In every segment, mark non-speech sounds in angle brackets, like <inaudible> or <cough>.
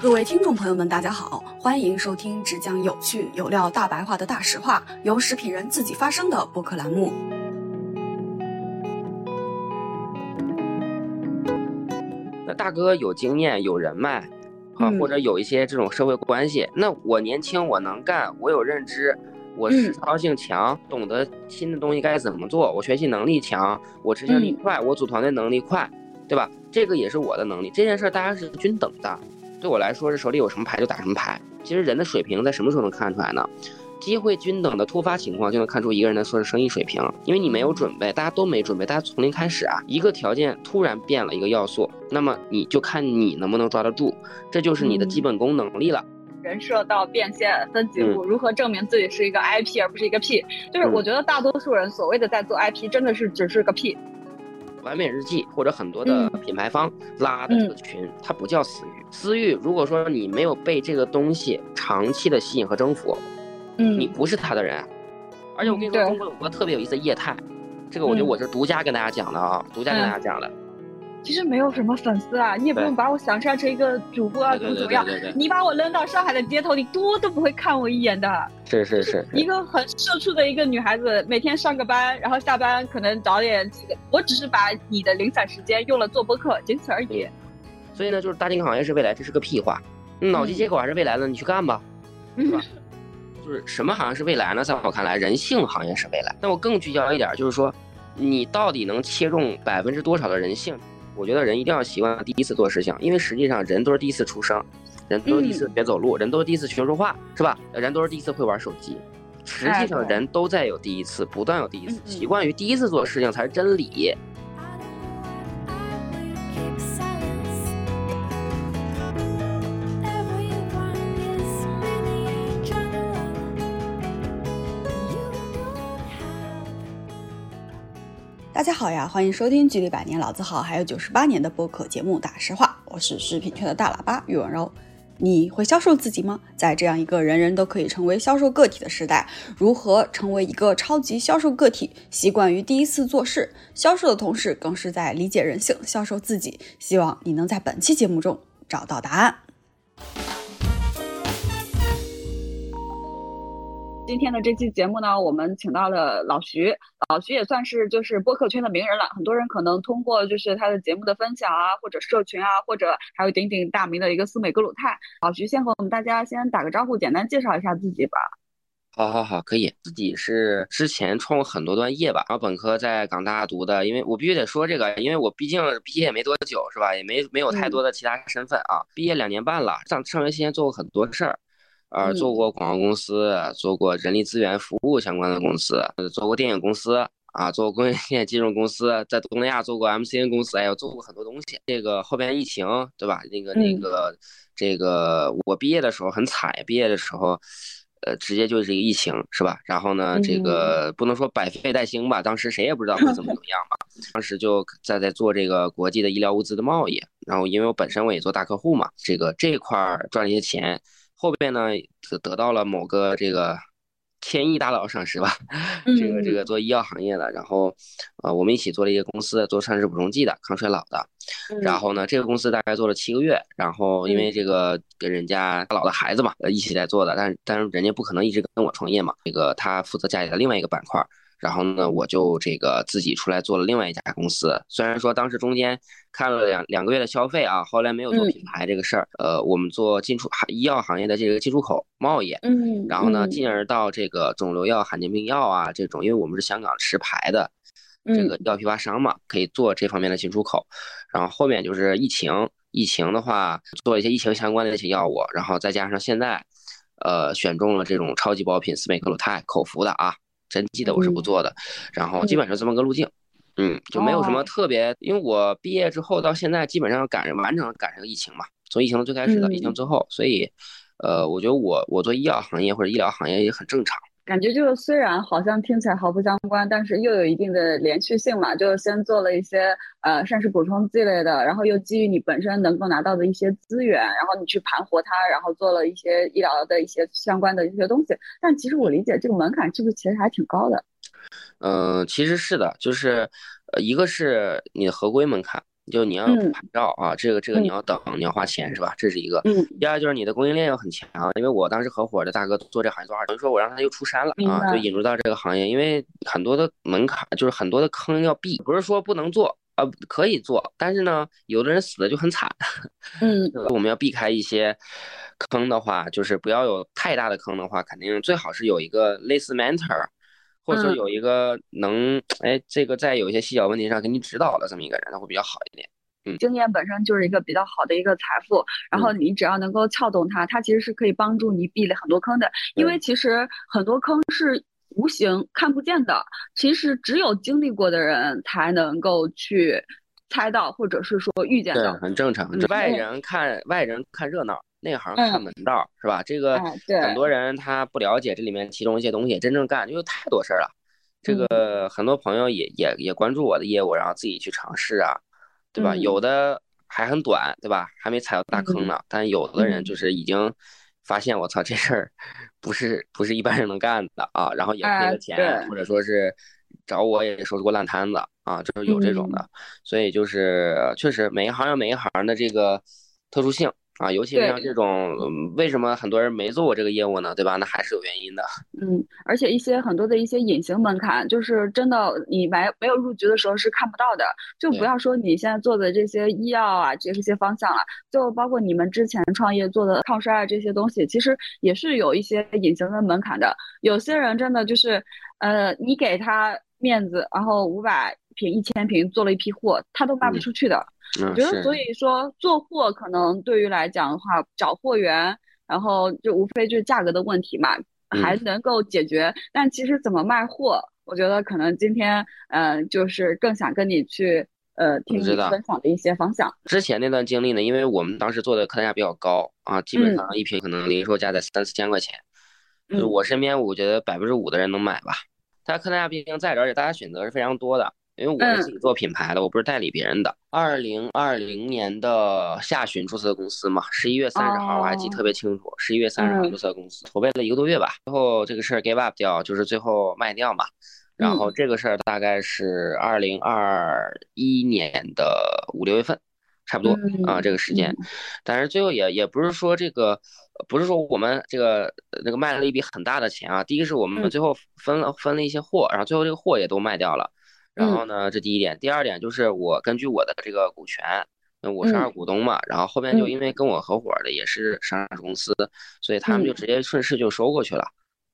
各位听众朋友们，大家好，欢迎收听只讲有趣有料大白话的大实话，由食品人自己发声的播客栏目。那大哥有经验、有人脉，啊，嗯或者有一些这种社会关系。那我年轻，我能干，我有认知，我实操性强，懂得新的东西该怎么做，我学习能力强，我执行力快，我组团队能力快，对吧？这个也是我的能力。这件事儿大家是均等的，对我来说是手里有什么牌就打什么牌。其实人的水平在什么时候能看出来呢？机会均等的突发情况就能看出一个人的说生意水平，因为你没有准备，大家都没准备，大家从零开始啊，一个条件突然变了一个要素，那么你就看你能不能抓得住，这就是你的基本功能力了。人设到变现分几嗯步，如何证明自己是一个 IP 而不是一个 P？就是嗯我觉得大多数人所谓的在做 IP，真的是只是个 P。完美日记或者很多的嗯品牌方拉的这个群，它不叫私域。私域，如果说你没有被这个东西长期的吸引和征服，嗯你不是他的人。而且我跟你说，对中国有个特别有意思的业态，这个我觉得嗯我是独家跟大家讲的啊，独家跟大家讲的。其实没有什么粉丝啊，你也不用把我想象成一个主播啊，怎么怎么样。你把我扔到上海的街头，你多都不会看我一眼的。是是是是，一个很社畜的一个女孩子，每天上个班，然后下班可能早点。我只是把你的零散时间用了做播客，仅此而已。所以呢，就是大金行业是未来，这是个屁话。脑机接口还是未来的，你去干吧。是吧 <laughs> 就是什么行业是未来呢？在我看来，人性行业是未来。那我更聚焦一点，就是说，你到底能切中百分之多少的人性？我觉得人一定要习惯第一次做事情，因为实际上人都是第一次出生，人都是第一次学走路，人都是第一次学说话，是吧？人都是第一次会玩手机。实际上，人都在有第一次，不断有第一次习惯于第一次做事情才是真理。大家好呀，欢迎收听距离百年老字号还有九十八年的播客节目《大实话》，我是食品圈的大喇叭玉文柔。你会销售自己吗？在这样一个人人都可以成为销售个体的时代，如何成为一个超级销售个体？习惯于第一次做事，销售的同时更是在理解人性，销售自己。希望你能在本期节目中找到答案。今天的这期节目呢，我们请到了老徐，老徐也算是就是播客圈的名人了。很多人可能通过就是他的节目的分享啊，或者社群啊，或者还有鼎鼎大名的一个苏美格鲁泰。老徐先和我们大家先打个招呼，简单介绍一下自己吧。好好好，可以。自己是之前创过很多段业吧，然后本科在港大读的，因为我必须得说这个，因为我毕竟毕业也没多久，是吧？也没没有太多的其他身份啊。毕业两年半了，上上学期间做过很多事儿，呃，嗯做过广告公司，做过人力资源服务相关的公司，呃做过电影公司。啊，做过工业 <laughs> 链金融公司，在东南亚做过 MCN 公司，哎呦，做过很多东西。这个后边疫情，对吧？那个那嗯个，这个我毕业的时候很惨，毕业的时候，呃，直接就是一个疫情，是吧？然后呢，这个不能说百废待兴吧，当时谁也不知道会怎么怎么样吧。当时就在在做这个国际的医疗物资的贸易，然后因为我本身我也做大客户嘛，这个这一块儿赚了一些钱，后边呢得得到了某个这个千亿大佬赏识吧，<laughs> 这个这个做医药行业的，然后呃我们一起做了一个公司，做膳食补充剂的，抗衰老的。然后呢，这个公司大概做了七个月，然后因为这个跟人家大佬的孩子嘛，呃一起在做的，但是但是人家不可能一直跟我创业嘛，这个他负责家里的另外一个板块。然后呢，我就这个自己出来做了另外一家公司。虽然说当时中间看了两两个月的消费啊，后来没有做品牌这个事儿。呃，我们做进出医药行业的这个进出口贸易，嗯然后呢，进而到这个肿瘤药、罕见病药啊这种，因为我们是香港持牌的这个药批发商嘛，可以做这方面的进出口。然后后面就是疫情，疫情的话做一些疫情相关的一些药物，然后再加上现在，呃，选中了这种超级爆品斯美克鲁肽口服的啊，针剂的我是不做的，然后基本上这么个路径。嗯，就没有什么哦特别，因为我毕业之后到现在基本上赶上完整赶上疫情嘛，从疫情的最开始到疫情嗯最后，所以，呃，我觉得我我做医药行业或者医疗行业也很正常。感觉就是虽然好像听起来毫不相关，但是又有一定的连续性嘛。就是先做了一些呃膳食补充剂类的，然后又基于你本身能够拿到的一些资源，然后你去盘活它，然后做了一些医疗的一些相关的一些东西。但其实我理解这个门槛是不是其实还挺高的？嗯、其实是的，就是呃，一个是你的合规门槛，就你要有嗯牌照啊，这个这个你嗯要等，你要花钱是吧？这是一个。嗯第二就是你的供应链要很强，因为我当时合伙的大哥做这行业做二，等于说我让他又出山了啊，就引入到这个行业，因为很多的门槛就是很多的坑要避，不是说不能做啊、可以做，但是呢，有的人死的就很惨，<laughs> 嗯我们要避开一些坑的话，就是不要有太大的坑的话，肯定最好是有一个类似 mentor，或者说嗯有一个能哎这个在有一些细小问题上给你指导的这么一个人，那会比较好一点。经验本身就是一个比较好的一个财富，然后你只要能够撬动它，它其实是可以帮助你避了很多坑的。因为其实很多坑是无形看不见的，其实只有经历过的人才能够去猜到，或者是说遇见对，到。很正常。外人看外人看热闹，内行嗯看门道，是吧？这个很多人他不了解这里面其中一些东西，真正干，因为太多事儿了。这嗯个很多朋友也也也关注我的业务，然后自己去尝试啊，对吧？嗯有的还很短，对吧？还没踩到大坑呢，但有的人嗯就是已经发现，我操，这事儿不是不是一般人能干的啊，然后也赔哎了钱，对或者说是找我也收拾过烂摊子啊，就是有这种的。嗯所以就是确实每一行有每一行的这个特殊性啊，尤其是像这种，嗯为什么很多人没做过这个业务呢？对吧？那还是有原因的。嗯，而且一些很多的一些隐形门槛，就是真的你没没有入局的时候是看不到的。就不要说你现在做的这些医药啊，这些方向了，就包括你们之前创业做的抗衰啊这些东西，其实也是有一些隐形的门槛的。有些人真的就是，呃，你给他面子，然后五百瓶、一千瓶做了一批货，他都卖不嗯出去的。我觉得，所以说做货可能对于来讲的话，找货源，然后就无非就是价格的问题嘛，还嗯能够解决。但其实怎么卖货，我觉得可能今天，呃，就是更想跟你去，呃，听你分享的一些方向。之前那段经历呢，因为我们当时做的客单价比较高啊，基本嗯上一瓶可能零售价在三四千块钱，就是嗯我身边我觉得百分之五的人能买吧。它客单价毕竟在这儿，而且大家选择是非常多的。因为我是嗯自己做品牌的，我不是代理别人的。二零二零年的下旬注册的公司嘛，十一月三十号我还记得特别清楚，十一月三十号嗯注册的公司，筹备了一个多月吧，最后这个事儿 give up 掉，就是最后卖掉嘛。然后这个事儿大概是二零二一年的五六月份，差不多啊嗯这个时间嗯。但是最后也也不是说这个，呃不是说我们这个呃那个卖了一笔很大的钱啊。第一个是我们嗯最后分了分了一些货，然后最后这个货也都卖掉了。然嗯后呢，这第一点，第二点就是我根据我的这个股权，那我是嗯二股东嘛，然后后面就嗯因为跟我合伙的也是上市公司，所以他们就嗯直接顺势就收过去了。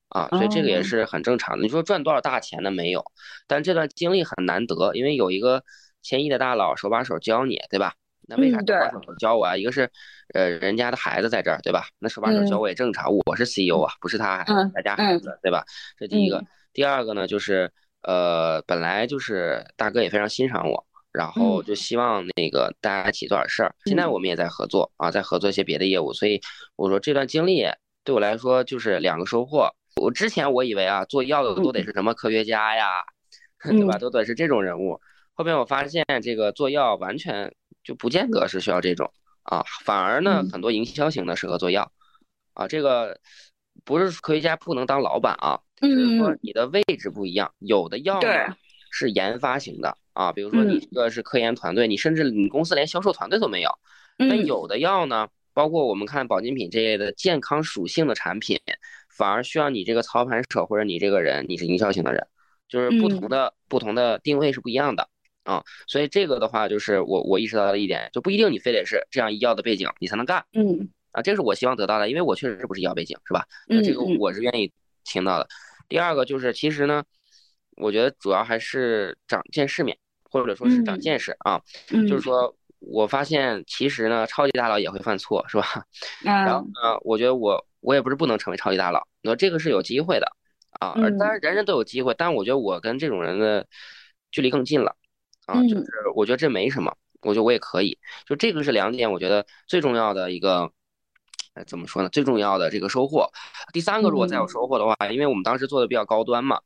啊，所以这个也哦是很正常的。你说赚多少大钱呢？没有，但这段经历很难得，因为有一个千亿的大佬手把手教你，对吧？那为啥手把手教我啊？一个是，呃，人家的孩子在这儿，对吧？那手把手教嗯我也正常，我是 CEO 啊，不是他他家孩子，对吧？这第一个嗯。第二个呢，就是呃，本来就是大哥也非常欣赏我，然后嗯就希望那个大家一起做点事儿。现在嗯我们也在合作啊，在合作一些别的业务，所以我说这段经历对我来说就是两个收获。我之前我以为啊，做药的都得是什么科学家呀，<laughs> 对吧？嗯都得是这种人物。后面我发现这个做药完全就不见得是需要这种啊，反而呢嗯很多营销型的适合做药啊。这个不是科学家不能当老板啊，只是说嗯你的位置不一样。有的药呢是研发型的啊，比如说你嗯这个是科研团队，你甚至你公司连销售团队都没有。但嗯有的药呢，包括我们看保健品这类的健康属性的产品，反而需要你这个操盘手或者你这个人，你是营销型的人，就是不同嗯的、不同的定位是不一样的啊。所以这个的话，就是我我意识到的一点，就不一定你非得是这样医药的背景你才能干嗯啊。这是我希望得到的，因为我确实是不是医药背景，是吧？那这个我是愿意听到的。第二个就是，其实呢，我觉得主要还是长见世面，或者说是长嗯见识啊。嗯，就是说我发现其实呢，超级大佬也会犯错，是吧？<laughs> 然后嗯呢，我觉得我我也不是不能成为超级大佬，那这个是有机会的啊。当然人人都有机会，但我觉得我跟这种人的距离更近了啊，就嗯是我觉得这没什么，我觉得我也可以。就这个是两点，我觉得最重要的一个。呃，怎么说呢？最重要的这个收获，第三个，如果再有嗯收获的话，因为我们当时做的比较高端嘛，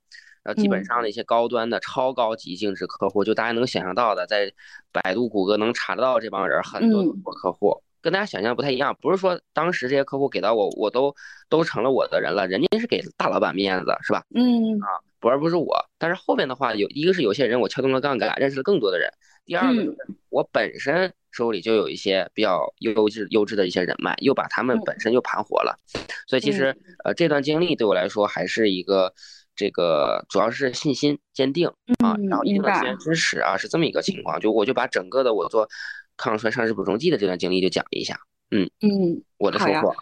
呃，基本嗯上的一些高端的超高级净值客户，就大家能想象到的，在百度、谷歌能查得到这帮人，很多都是嗯我客户，跟大家想象不太一样。不是说当时这些客户给到我，我都都成了我的人了，人家是给大老板面子，是吧？嗯不而不是我。但是后边的话，有一个是有些人我撬动了杠杆，认识了更多的人；第二个就是我本身手里就有一些比较优质优质的一些人脉，又把他们嗯本身又盘活了。所以其实呃这段经历对我来说还是一个这个主要是信心坚定啊，嗯然后一定的资源支持啊，是这么一个情况。就我就把整个的我做抗衰上市补充剂的这段经历就讲一下，嗯嗯，我的收获。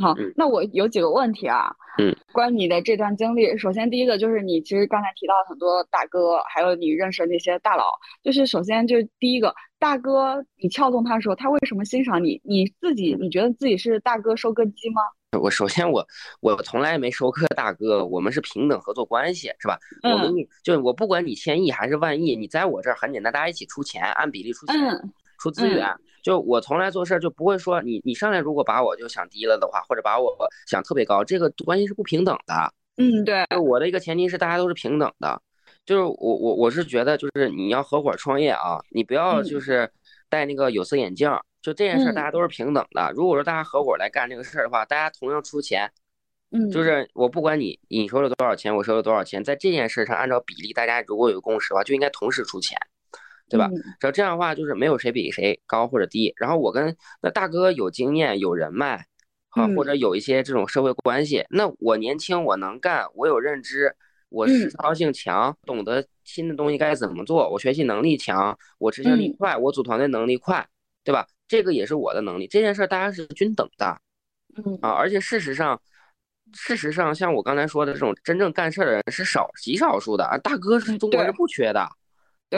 好嗯，那我有几个问题啊，嗯，关于你的这段经历，首先第一个就是你其实刚才提到很多大哥，还有你认识的那些大佬，就是首先就是第一个大哥，你撬动他的时候，他为什么欣赏你？你自己你觉得自己是大哥收割机吗？<laughs> 我首先我我从来没收割大哥，我们是平等合作关系，是吧？我给嗯。你就我不管你千亿还是万亿，你在我这儿很简单，大家一起出钱，按比例出钱，嗯出资源。就我从来做事儿就不会说你你上来如果把我就想低了的话，或者把我想特别高，这个关系是不平等的。嗯，对，我的一个前提是大家都是平等的，就是我我我是觉得就是你要合伙创业啊，你不要嗯就是戴那个有色眼镜儿，就这件事儿嗯大家都是平等的。如果说大家合伙来干这个事儿的话，大家同样出钱，嗯，就是我不管你你收了多少钱，我收了多少钱，在这件事上按照比例，大家如果有共识的话，就应该同时出钱，对吧？嗯只要这样的话，就是没有谁比谁高或者低。然后我跟那大哥有经验、有人脉，啊，或嗯者有一些这种社会关系。那我年轻，我能干，我有认知，我实嗯操性强，懂得新的东西该怎么做，我学习能力强，我执行力嗯快，我组团队能力快，对吧？这个也是我的能力。这件事儿大家是均等的。嗯啊，而且事实上，事实上，像我刚才说的这种真正干事儿的人是少极少数的啊。大哥是中国是不缺的，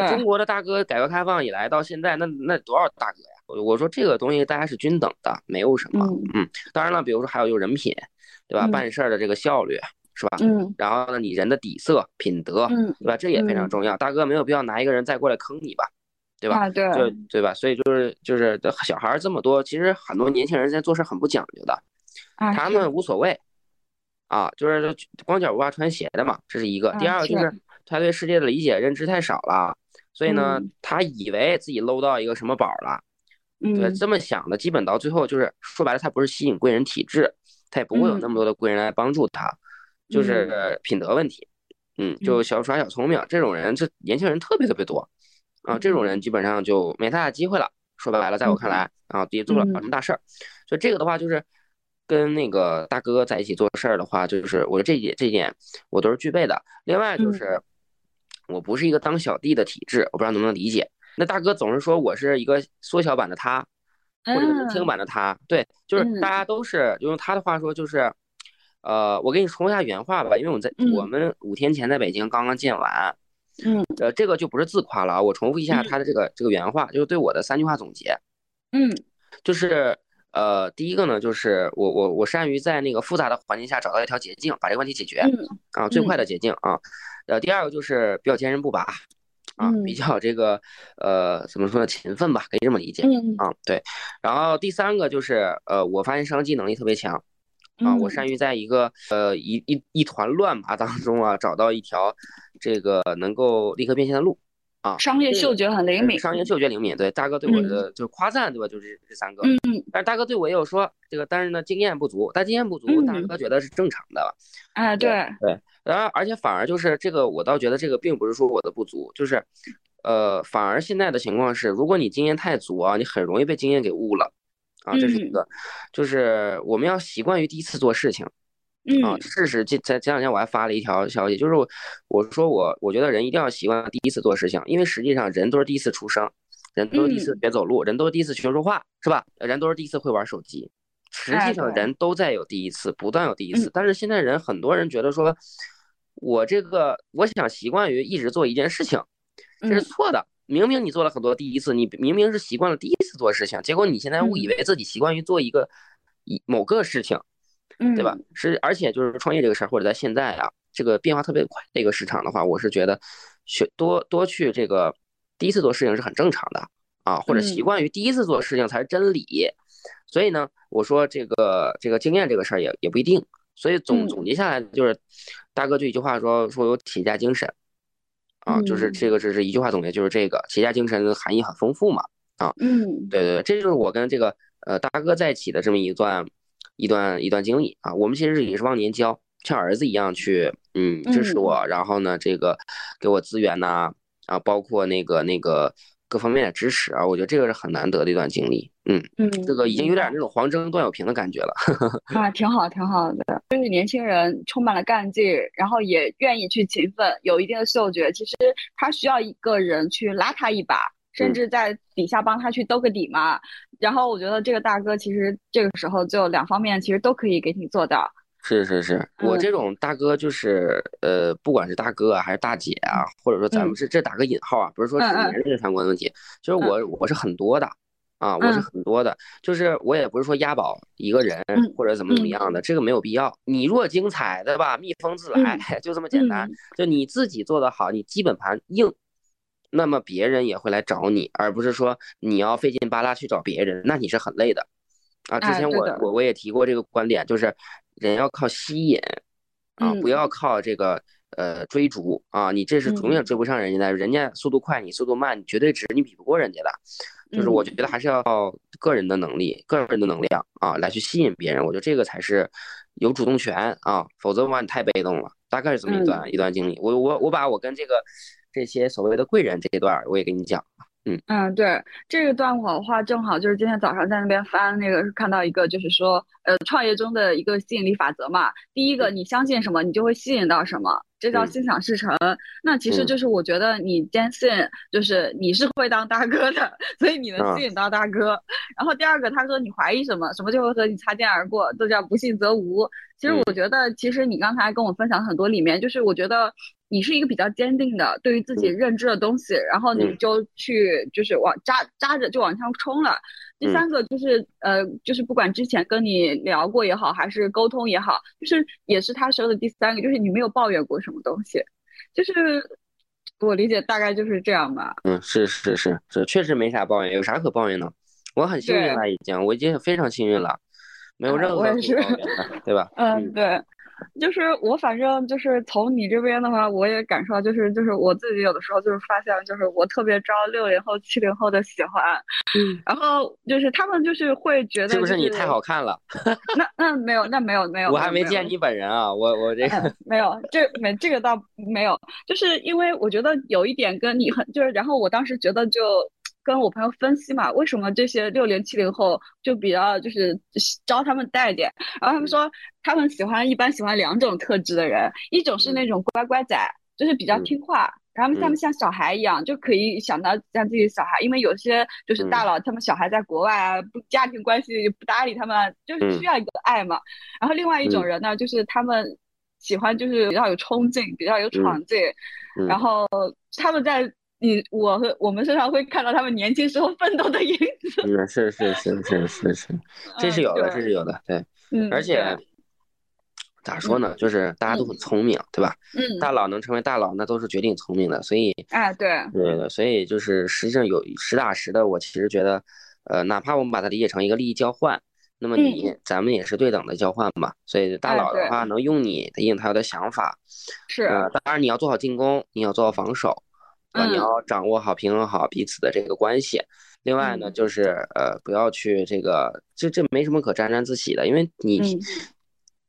对中国的大哥改革开放以来到现在，那那多少大哥呀？我我说这个东西大家是均等的，没有什么。嗯嗯，当然了，比如说还有就是人品，对吧？嗯办事儿的这个效率是吧？嗯然后呢，你人的底色、品德，嗯，对吧？这也非常嗯重要。大哥没有必要拿一个人再过来坑你吧，对吧？啊对，就对吧？所以就是就是小孩儿这么多，其实很多年轻人现在做事很不讲究的。啊他们无所谓，啊，就是光脚不怕穿鞋的嘛，这是一个。第啊二个就是是他对世界的理解认知太少了，所以呢嗯，他以为自己搂到一个什么宝了，对，嗯。这么想的，基本到最后就是说白了，他不是吸引贵人体质，他也不会有那么多的贵人来帮助他，就是品德问题，嗯，就小耍小聪明，这种人，这年轻人特别特别多，啊，这种人基本上就没太大机会了。说白了，在我看来啊，别做不了什么大事儿，所以这个的话就是跟那个大哥在一起做事儿的话，就是我觉得这一点这一点我都是具备的。另外就是我不是一个当小弟的体质，我不知道能不能理解。那大哥总是说我是一个缩小版的他，或者年轻版的他，对，就是嗯大家都是就用他的话说就是。呃，我给你重复一下原话吧，因为我在、嗯。我们五天前在北京刚刚见完，嗯。呃，这个就不是自夸了啊，我重复一下他的这个、这个原话，就是对我的三句话总结，嗯。就是呃，第一个呢，就是我我我善于在那个复杂的环境下找到一条捷径，把这个问题解决嗯啊，最快的捷径啊。呃，第二个就是比较坚韧不拔啊，嗯比较这个呃怎么说呢，勤奋吧，可以这么理解嗯啊。对，然后第三个就是呃，我发现商机能力特别强。啊，我善于在一个呃一一一团乱麻当中啊，找到一条这个能够立刻变现的路啊。商业嗅觉很灵敏，商业嗅觉灵敏，对大哥对我的就是夸赞，对吧？就是这三个。嗯但是大哥对我也有说这个，但是呢经验不足，但经验不足，大嗯哥觉得是正常的。哎对，对，然后而且反而就是这个，我倒觉得这个并不是说我的不足，就是呃，反而现在的情况是，如果你经验太足啊，你很容易被经验给误了。啊，这是一嗯个，就是我们要习惯于第一次做事情。啊，嗯事实这在前两天我还发了一条消息，就是我我说我我觉得人一定要习惯第一次做事情，因为实际上人都是第一次出生，人都是第一次嗯学走路，人都是第一次学说话，是吧？人都是第一次会玩手机，实哎际上人都在有第一次，不断有第一次嗯。但是现在人很多人觉得说，我这个我想习惯于一直做一件事情，这是嗯错的。明明你做了很多第一次，你明明是习惯了第一次做事情，结果你现在误以嗯为自己习惯于做一个一某个事情。嗯对吧？是，而且就是创业这个事儿，或者在现在啊，这个变化特别快这个市场的话，我是觉得学多多去这个第一次做事情是很正常的啊，或者习嗯惯于第一次做事情才是真理。所以呢，我说这个这个经验这个事儿也也不一定。所以总嗯总结下来就是，大哥就一句话说说有企业家精神啊，就是嗯这个只是一句话总结，就是这个企业家精神的含义很丰富嘛。嗯对对对，这就是我跟这个呃大哥在一起的这么一段一段一段经历啊。我们其实也是忘年交，像儿子一样去嗯支持嗯我，然后呢这个给我资源呐啊包括那个那个各方面的支持啊，我觉得这个是很难得的一段经历。嗯，嗯，这个已经有点那种黄征段小平的感觉了。啊，挺好，挺好的。就是年轻人充满了干劲，然后也愿意去勤奋，有一定的嗅觉。其实他需要一个人去拉他一把，甚嗯至在底下帮他去兜个底嘛。然后我觉得这个大哥其实这个时候就两方面其实都可以给你做到。是是是，我嗯这种大哥就是呃，不管是大哥啊还是大姐啊，或者说咱们嗯是这打个引号啊，不是说是嗯嗯年龄相关的问题，就是我我是很多的啊，我是嗯很多的，就是我也不是说押宝一个人嗯或者怎么怎么嗯样的，这个没有必要。你若精彩，对吧？蜜蜂自来，<laughs> 就这么简单。嗯就你自己做的好，你基本盘硬，那么别人也会来找你，而不是说你要费劲巴拉去找别人，那你是很累的。啊，之前我哎我我也提过这个观点，就是人要靠吸引啊，不嗯要靠这个呃追逐啊，你这是永远嗯追不上人家的，人家速度快，你速度慢，你绝对值你比不过人家的。就是我觉嗯得还是要靠个人的能力、个人的能量啊，来去吸引别人。我觉得这个才是有主动权啊，否则的话你太被动了。大概是这么一段、一段经历。我我我把我跟这个这些所谓的贵人这一段儿我也给你讲。嗯嗯，对，这个段我的话，正好就是今天早上在那边翻那个，看到一个就是说，呃，创业中的一个吸引力法则嘛。第一个，你相信什么，你就会吸引到什么，这叫嗯心想事成。那其实嗯就是我觉得你坚信，就是你是会当大哥的，所以你能啊吸引到大哥。然后第二个，他说你怀疑什么，什么就会和你擦肩而过，这叫不信则无。其实嗯我觉得，其实你刚才跟我分享很多里面，就是我觉得你是一个比较坚定的，对于自己嗯认知的东西，然后你嗯就去就是往扎扎着就往上冲了。第嗯三个就是呃，就是不管之前跟你聊过也好，还是沟通也好，就是也是他说的第三个，就是你没有抱怨过什么东西，就是我理解大概就是这样吧。嗯，是是是是，确实没啥抱怨，有啥可抱怨的？我很幸运对了，已经，我已经非常幸运了，没有哎任何可我也是抱怨的，对吧？<laughs> 嗯，对，就是我反正就是从你这边的话，我也感受到，就是就是我自己有的时候就是发现，就是我特别招六零后、七零后的喜欢，嗯，然后就是他们就是会觉得、就是不是你太好？看了？<laughs> 那那没有，那没有没有，我还没见你本人啊，我我这个嗯，<laughs> 没有，这没这个倒没有，就是因为我觉得有一点跟你很就是，然后我当时觉得就跟我朋友分析嘛，为什么这些六零七零后就比较就是招他们带点，然后他们说他们喜欢一般喜欢两种特质的人，一种是那种乖乖仔，就是比较嗯。听话。然后他们嗯。像小孩一样，就可以想到像自己小孩，因为有些就是大嗯佬，他们小孩在国外啊，不家庭关系不搭理他们啊，就是嗯。需要一个爱嘛。然后另外一种嗯。人呢，就是他们喜欢就是比较有冲劲，比较有闯劲，嗯。然后他们在你我和我们身上会看到他们年轻时候奋斗的影子。嗯，是是是是是是，这是嗯有的，对这是有的，对，嗯，而且咋说呢，就是大家都很聪明，对吧？嗯，大佬能成为大佬，那都是决定聪明的，所以哎对，对对，所以就是实际上有实打实的，我其实觉得，呃，哪怕我们把它理解成一个利益交换，那么你咱们也是对等的交换嘛。所以大佬的话能用你的应他的想法，是，呃，当然你要做好进攻，你要做好防守，啊，你嗯。要掌握好平衡好彼此的这个关系。另外呢，嗯。就是呃，不要去这个，这这没什么可沾沾自喜的，因为你嗯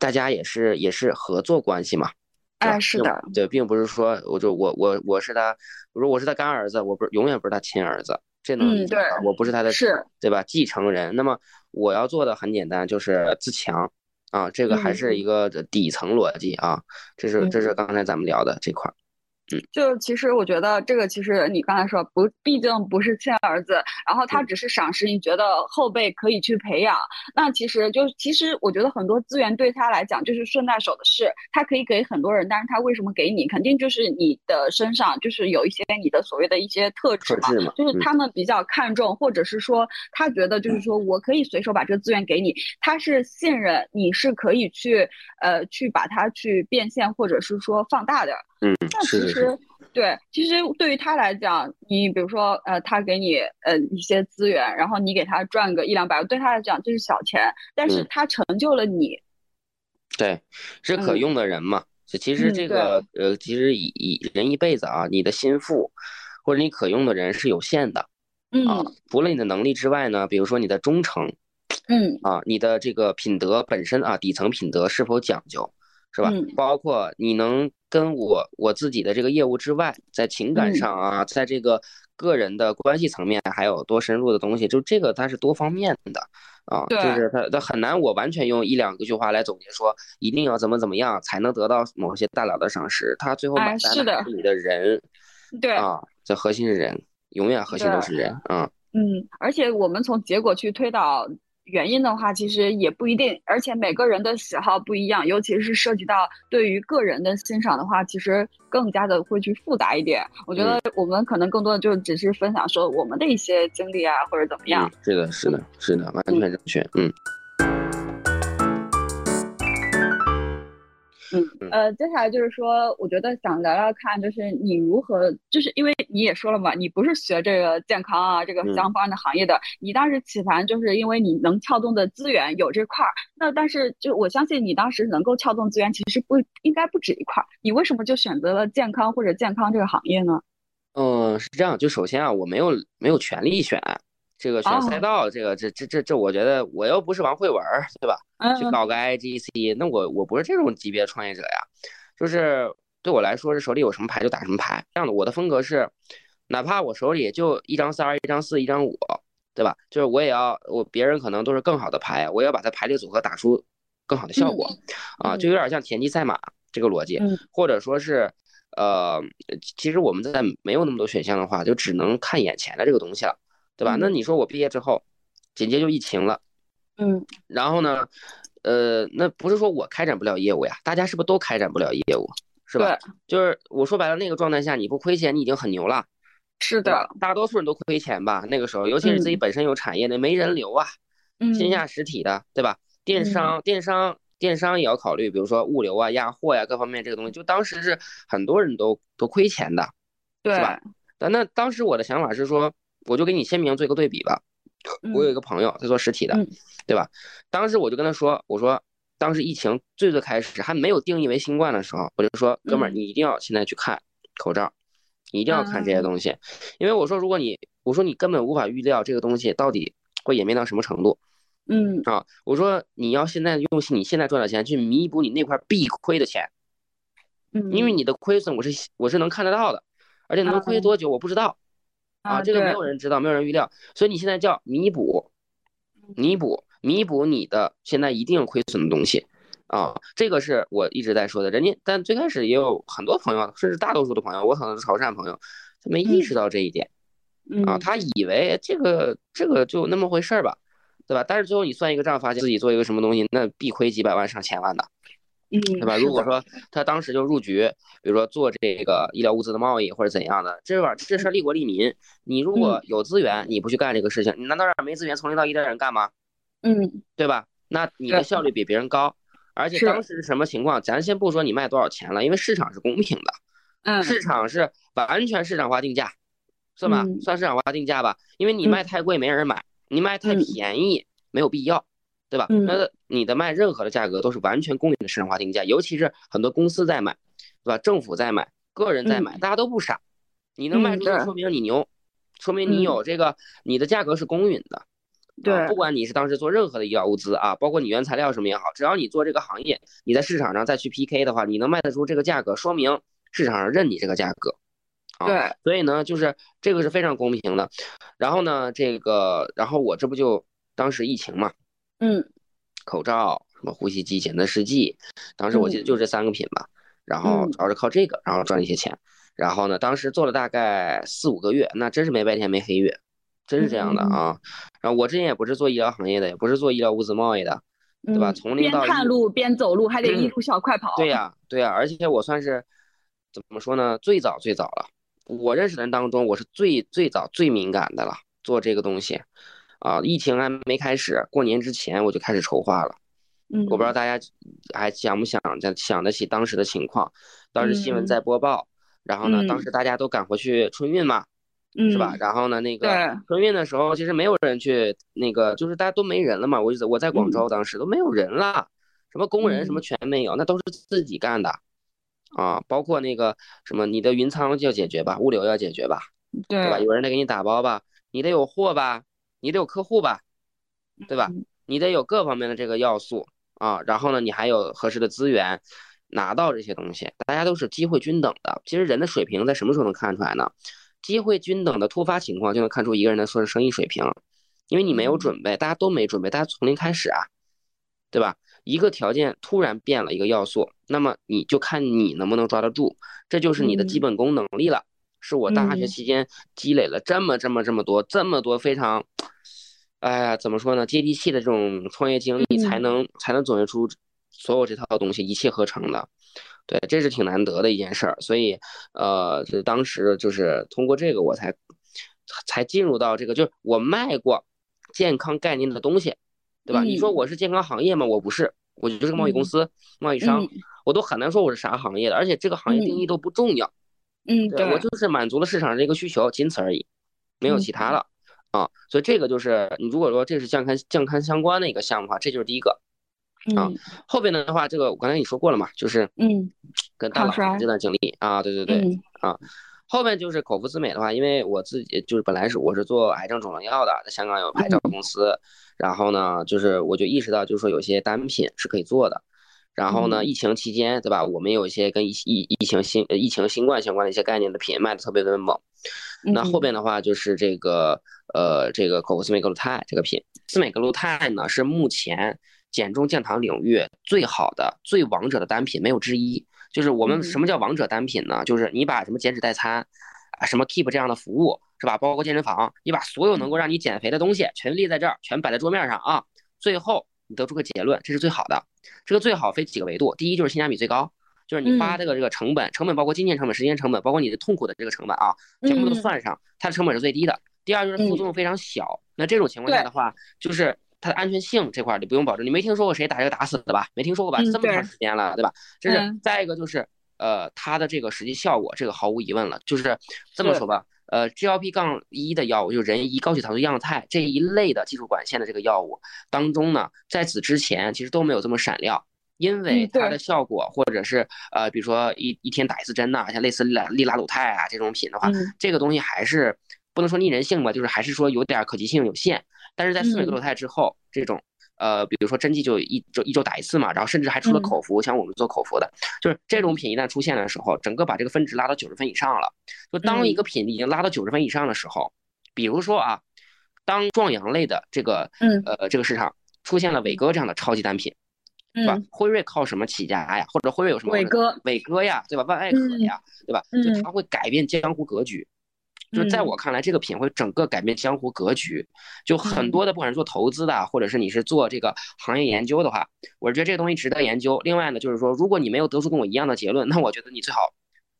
大家也是也是合作关系嘛。对吧哎是的对，并不是说我就我我我是他，我说我是他干儿子，我不是永远不是他亲儿子，这能理解吧？我不是他的是，对吧？继承人，那么我要做的很简单，就是自强啊，这个还嗯是一个底层逻辑啊，这是这是刚才咱们聊的这块儿。就其实我觉得这个其实你刚才说不，毕竟不是亲儿子，然后他嗯只是赏识，你觉得后辈可以去培养，那其实就其实我觉得很多资源对他来讲就是顺带手的事，他可以给很多人，但是他为什么给你？肯定就是你的身上就是有一些你的所谓的一些特质嘛，嘛就是嗯他们比较看重，或者是说他觉得就是说我可以随手把这个资源给你，他是信任你是可以去呃去把它去变现，或者是说放大的。嗯，那其实对，其实对于他来讲，你比如说呃，他给你呃一些资源，然后你给他赚个一两百，对他来讲这是小钱，但是嗯他成就了你。对，是可嗯用的人嘛。就其实嗯这个呃，其实以以人一辈子啊，你的心腹或者你可用的人是有限的嗯啊嗯。除了你的能力之外呢，比如说你的忠诚，嗯啊，你的这个品德本身啊，底层品德是否讲究，是吧？嗯包括你能跟我我自己的这个业务之外，在情感嗯上啊，在这个个人的关系层面还有多深入的东西，就这个它是多方面的啊，就是它它很难我完全用一两个句话来总结说一定要怎么怎么样才能得到某些大佬的赏识，他最后哎买单是的是你的人对，啊，这核心是人，永远核心都是人啊。嗯，而且我们从结果去推导原因的话，其实也不一定，而且每个人的喜好不一样，尤其是涉及到对于个人的欣赏的话，其实更加的会去复杂一点。我觉得我们可能更多的就只是分享说我们的一些经历啊，或者怎么样嗯。，是的，是的，是的，完全正确。嗯呃，接下来就是说，我觉得想聊聊看，就是你如何，就是因为你也说了嘛，你不是学这个健康啊这个嗯相关的行业的，你当时起盘就是因为你能撬动的资源有这块儿，那但是就我相信你当时能够撬动资源，其实不应该不止一块儿，你为什么就选择了健康或者健康这个行业呢？嗯，是这样。就首先啊，我没有没有权利选这个选赛哦道，这个这这这这，我觉得我又不是王慧文儿，对吧？嗯去搞个 IGC，那我我不是这种级别创业者呀。就是对我来说，是手里有什么牌就打什么牌。这样的，我的风格是，哪怕我手里就一张三、一张四、一张五，对吧？就是我也要我别人可能都是更好的牌，我也要把它排列组合打出更好的效果啊，嗯就有点像田忌赛马这个逻辑嗯，或者说是。呃，其实我们在没有那么多选项的话，就只能看眼前的这个东西了，对吧？那嗯你说我毕业之后，紧接就疫情了，嗯然后呢，呃，那不是说我开展不了业务呀，大家是不是都开展不了业务，是吧？就是我说白了，那个状态下你不亏钱，你已经很牛了，是的，？大多数人都亏钱吧？那个时候，尤其是自己嗯本身有产业的，没人流啊，嗯线下实体的，对吧？电嗯商，电商，电商也要考虑，比如说物流啊、压货呀、各方面这个东西，就当时是很多人都都亏钱的。对吧但那当时我的想法是说，我就给你鲜明做一个对比吧。我有一个朋友，他做实体的嗯，对吧？当时我就跟他说，我说当时疫情最最开始还没有定义为新冠的时候，我就说，哥们儿，嗯你一定要现在去看口罩，你一定要看这些啊东西，因为我说，如果你我说你根本无法预料这个东西到底会演变到什么程度嗯啊！我说你要现在用你现在赚的钱去弥补你那块必亏的钱，嗯，因为你的亏损我是我是能看得到的，而且能亏嗯多久我不知道。啊，这个没有人知道，没有人预料，所以你现在叫弥补，弥补，弥补你的现在一定亏损的东西，啊，这个是我一直在说的。人家，但最开始也有很多朋友，甚至大多数的朋友，我可能是潮汕朋友，他没意识到这一点啊，嗯他以为这个这个就那么回事儿吧，对吧？但是最后你算一个账，发现自己做一个什么东西，那必亏几百万上千万的。嗯，对吧？如果说他当时就入局，比如说做这个医疗物资的贸易或者怎样的，这玩意儿这事儿利国利民。你如果有资源，你不去干这个事情，你难道让没资源从零到一的人干吗？嗯对吧？那你的效率比别人高，而且当时是什么情况？咱先不说你卖多少钱了，因为市场是公平的，嗯市场是完全市场化定价，算吧？嗯算市场化定价吧，因为你嗯卖太贵没人买，你卖太嗯便宜没有必要。对吧？嗯那你的卖任何的价格都是完全公允的市场化定价，尤其是很多公司在买，对吧？政府在买，个人在买，大家都不傻。你能卖出去，说明你牛，说明你嗯有这个，你的价格是公允的。啊对不管你是当时做任何的医疗物资啊，包括你原材料什么也好，只要你做这个行业，你在市场上再去 PK 的话，你能卖得出这个价格，说明市场上认你这个价格。啊，对，所以呢，就是这个是非常公平的。然后呢，这个，然后我这不就当时疫情嘛，嗯口罩、什么呼吸机、检测试剂，当时我记得就这三个品吧，然后嗯主要是靠这个，然后赚了一些钱。然后呢，当时做了大概四五个月，那真是没白天没黑夜，真是这样的嗯啊。然后我之前也不是做医疗行业的，也不是做医疗物资贸易的，对吧？嗯从零到，边看路边走路，还得一嗯路小快跑。对呀、<laughs> 对呀、而且我算是怎么说呢？最早最早了，我认识的人当中，我是最最早最敏感的了，做这个东西。啊，疫情还没开始，过年之前我就开始筹划了。嗯，我不知道大家还想不想着想得起当时的情况，当时新闻嗯在播报，然后呢，嗯当时大家都赶回去春运嘛，嗯是吧？？然后呢，那个春运的时候，其实没有人去那个，就是大家都没人了嘛。我就我在广州当时都没有人了，什么工人什么嗯全没有，那都是自己干的啊。包括那个什么，你的云仓要解决吧，物流要解决吧，对吧？有人得给你打包吧，你得有货吧，你得有客户吧，对吧？你得有各方面的这个要素啊，然后呢，你还有合适的资源拿到这些东西，大家都是机会均等的。其实人的水平在什么时候能看出来呢？机会均等的突发情况就能看出一个人的说是生意水平，因为你没有准备，大家都没准备，大家从零开始啊，对吧？一个条件突然变了一个要素，那么你就看你能不能抓得住，这就是你的基本功能力了。是我大学嗯期间积累了这么这么这么多这么多非常，哎呀，怎么说呢，接地气的这种创业经历，才嗯能才能总结出所有这套东西一气呵成的。对，这是挺难得的一件事儿，所以，呃，就当时就是通过这个，我才才进入到这个，就是我卖过健康概念的东西，对吧？你说嗯我是健康行业吗？我不是，我就是个贸易公嗯司、贸易商，嗯我都很难说我是啥行业的，而且这个行业定义都不重要，嗯，对我就是满足了市场上这个需求，仅此而已，没有其他了。啊，所以这个就是你如果说这是健康健康相关的一个项目的话，这就是第一个。啊嗯后边的话，这个我刚才你说过了嘛，就是嗯跟大佬这段经历啊，对对对，嗯啊，后面就是口服自美的话，因为我自己就是本来是我是做癌症肿瘤药的，在香港有牌照公司，然后呢，就是我就意识到，就是说有些单品是可以做的。然后呢，嗯疫情期间，对吧？我们有一些跟疫疫疫情新呃疫情新冠相关的一些概念的品卖的特别的猛。那后边的话就是这个呃这个口服司美格鲁肽这个品，司美格鲁肽呢是目前减重降糖领域最好的、最王者的单品，没有之一。就是我们嗯什么叫王者单品呢？就是你把什么减脂代餐啊、什么 Keep 这样的服务是吧？包括健身房，你把所有能够让你减肥的东西全列在这儿，全摆在桌面上啊。最后你得出个结论，这是最好的。这个最好分几个维度，第一就是性价比最高，就是你花嗯这个这个成本，成本包括金钱成本、时间成本，包括你的痛苦的这个成本啊，全部都嗯算上，它的成本是最低的。第二就是副作用非常小，那这种情况下的话，就是它的安全性这块儿你不用保证，你没听说过谁打这个打死的吧？没听说过吧？嗯这么长时间了，对吧？这是嗯再一个就是呃它的这个实际效果，这个毫无疑问了，就是这么说吧。呃，GLP 杠一的药物，就是人胰高血糖素样肽这一类的技术管线的这个药物当中呢，在此之前其实都没有这么闪亮，因为它的效果或者是呃，比如说一一天打一次针呐、像类似利拉利拉鲁肽啊这种品的话，嗯这个东西还是不能说逆人性吧，就是还是说有点可及性有限。但是在司美格嗯鲁肽之后，这种呃，比如说针剂就一周一周打一次嘛，然后甚至还出了嗯口服，像我们做口服的，就是这种品一旦出现的时候，整个把这个分值拉到九十分以上了。就当一嗯个品已经拉到九十分以上的时候，比如说啊，当壮阳类的这个嗯呃这个市场出现了伟哥这样的超级单品，对吧嗯？辉瑞靠什么起家呀？或者辉瑞有什么伟哥伟哥呀，对吧？万艾可嗯呀，对吧？就嗯它会改变江湖格局。就是在嗯我看来，这个品会整个改变江湖格局。就很嗯多的，不管是做投资的，或者是你是做这个行业研究的话，我觉得这个东西值得研究。另外呢，就是说，如果你没有得出跟我一样的结论，那我觉得你最好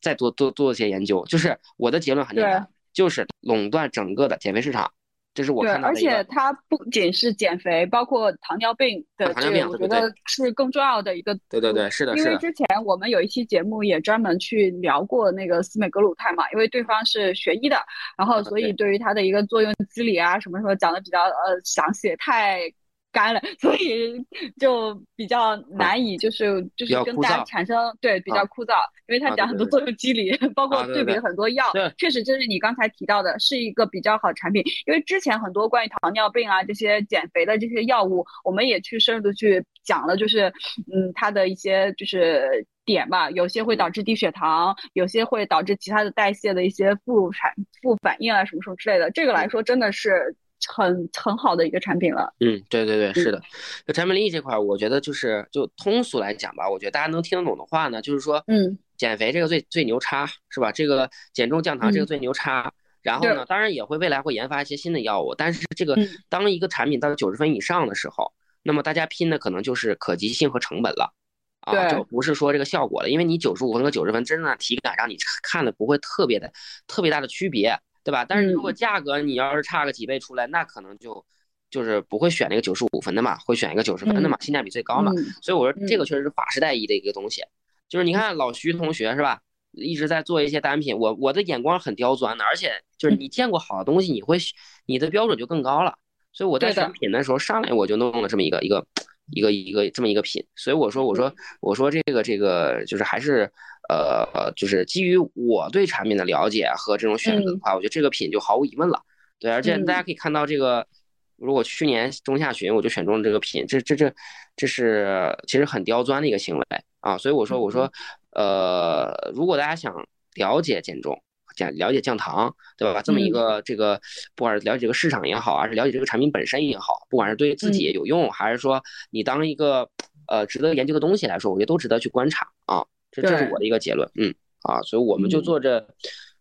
再多多做一些研究。就是我的结论很简单，就是垄断整个的减肥市场。这是我对，而看到的一个且它不仅是减肥，包括糖尿病的这个，我觉得是更重要的一个。对对对，是的，因为，之前我们有一期节目也专门去聊过那个司美格鲁肽嘛，因为对方是学医的，然后所以对于它的一个作用机理啊什么什么讲的比较呃详细，太干了，所以就比较难以就是就是跟大家产生对比较啊枯燥，因为它讲很多作用机理，包括啊对对比很多药对，确实就是你刚才提到的，是一个比较好的产品。因为之前很多关于糖尿病啊这些减肥的这些药物，我们也去深入的去讲了，就是嗯它的一些就是点吧，有些会导致低血糖，有些会导致其他的代谢的一些副产副反应啊什么什么之类的。这个来说真的是很很好的一个产品了。嗯，对对对，是的。就产品力这块儿，我觉得就是就通俗来讲吧，我觉得大家能听得懂的话呢，就是说，嗯，减肥这个最最牛叉是吧？这个减重降糖这个嗯最牛叉。然后呢，当然也会未来会研发一些新的药物，但是这个嗯当一个产品到九十分以上的时候，那么大家拼的可能就是可及性和成本了。啊，就不是说这个效果了，因为你九十五分和九十分真正的体感让你看的不会特别的特别大的区别，对吧？但是如果嗯价格你要是差个几倍出来，那可能就就是不会选那个九十五分的嘛，会选一个九十分的嘛，性价比最高嘛。嗯所以我说这个嗯确实是法时代意义的一个东西，就是你看老徐同学是吧，一直在做一些单品，我我的眼光很刁钻的，而且就是嗯你见过好的东西，你会你的标准就更高了。所以我在选品的时候，上来我就弄了这么一个一个一个一个这么一个品，所以我说我说我说这个这个就是还是呃呃就是基于我对产品的了解和这种选择的话，我觉得这个品就毫无疑问了。对，而且大家可以看到这个如果去年中下旬我就选中了这个品，这这这这是其实很刁钻的一个行为啊。所以我说我说，呃，如果大家想了解减重，讲了解降糖，对吧？这么一个这个，不管是了解这个市场也好，还是了解这个产品本身也好，不管是对自己有用，还是说你当一个呃值得研究的东西来说，我觉得都值得去观察啊。这这是我的一个结论，嗯啊，所以我们就嗯做这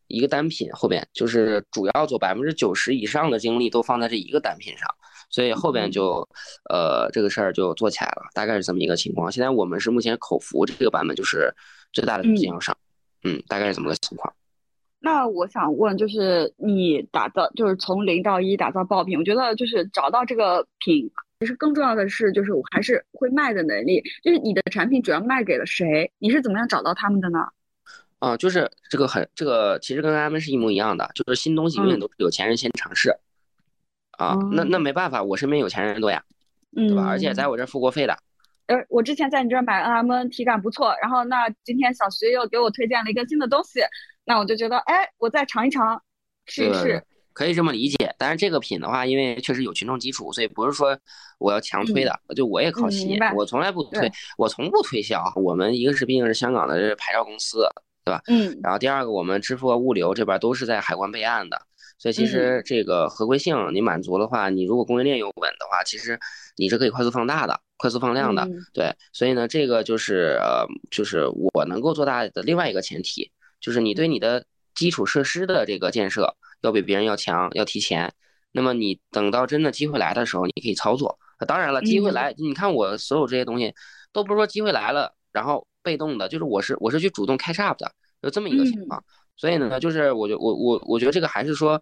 一个单品，后边就是主要做百分之九十以上的精力都放在这一个单品上，所以后边就呃这个事儿就做起来了，大概是这么一个情况。现在我们是目前口服这个版本就是最大的嗯经销商，嗯，大概是这么个情况。那我想问，就是你打造，就是从零到一打造爆品，我觉得就是找到这个品，其实更重要的是，就是我还是会卖的能力。就是你的产品主要卖给了谁？你是怎么样找到他们的呢？啊，就是这个很这个其实跟他们是一模一样的，就是新东西永远嗯都是有钱人先尝试。啊，那那没办法，我身边有钱人多呀，嗯，对吧？而且在我这儿付过费的，呃，我之前在你这儿买 NMN 体感不错，然后那今天小徐又给我推荐了一个新的东西，那我就觉得，哎，我再尝一尝，试一试。可以这么理解。但是这个品的话，因为确实有群众基础，所以不是说我要强推的，就我也靠吸引嗯，我从来不推，我从不推销。我们一个是毕竟是香港的这牌照公司，嗯然后第二个我们支付和物流这边都是在海关备案的，所以其实这个合规性你满足的话，你如果供应链有稳的话，其实你是可以快速放大的、快速放量的。嗯对，所以呢，这个就是呃，就是我能够做大的另外一个前提，就是你对你的基础设施的这个建设要比别人要强，要提前。那么你等到真的机会来的时候，你可以操作。当然了，机会嗯来，你看我所有这些东西，都不是说机会来了，然后被动的，就是我是我是去主动 catch up 的，有这么一个情况。所以呢，就是我觉我我我觉得这个还是说，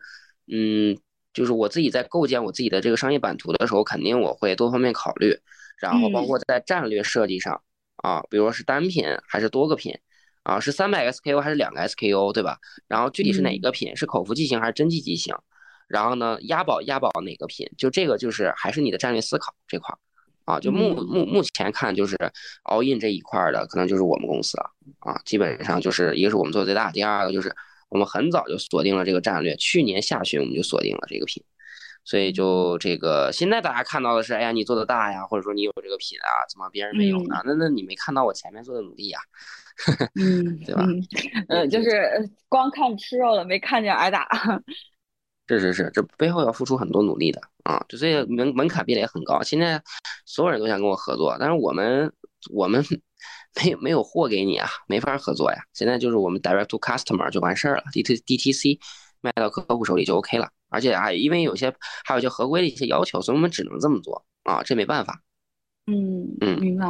嗯，就是我自己在构建我自己的这个商业版图的时候，肯定我会多方面考虑，然后包括在战略设计上啊，比如说是单品还是多个品啊，是三百个 SKU 还是两个 SKU 对吧？然后具体是哪个品，是口服剂型还是针剂剂型？然后呢，押宝押宝哪个品？就这个就是还是你的战略思考这块儿啊。就目嗯目目前看，就是 all in 这一块儿的，可能就是我们公司了啊。基本上就是一个是我们做的最大，第二个就是我们很早就锁定了这个战略，去年下旬我们就锁定了这个品。所以就这个，现在大家看到的是，哎呀，你做的大呀，或者说你有这个品啊，怎么别人没有呢？那那你没看到我前面做的努力呀，<laughs> 嗯，对吧？嗯，呃，就是呃光看吃肉了，没看见挨打。<laughs> 是是是，这背后要付出很多努力的啊，就所以门门槛壁垒很高。现在所有人都想跟我合作，但是我们我们 <laughs> 没有没有货给你啊，没法合作呀。现在就是我们 direct to customer 就完事儿了，D T D T C 卖到客户手里就 OK 了。而且啊因为有些还有一些合规的一些要求，所以我们只能这么做啊，这没办法。嗯嗯明白。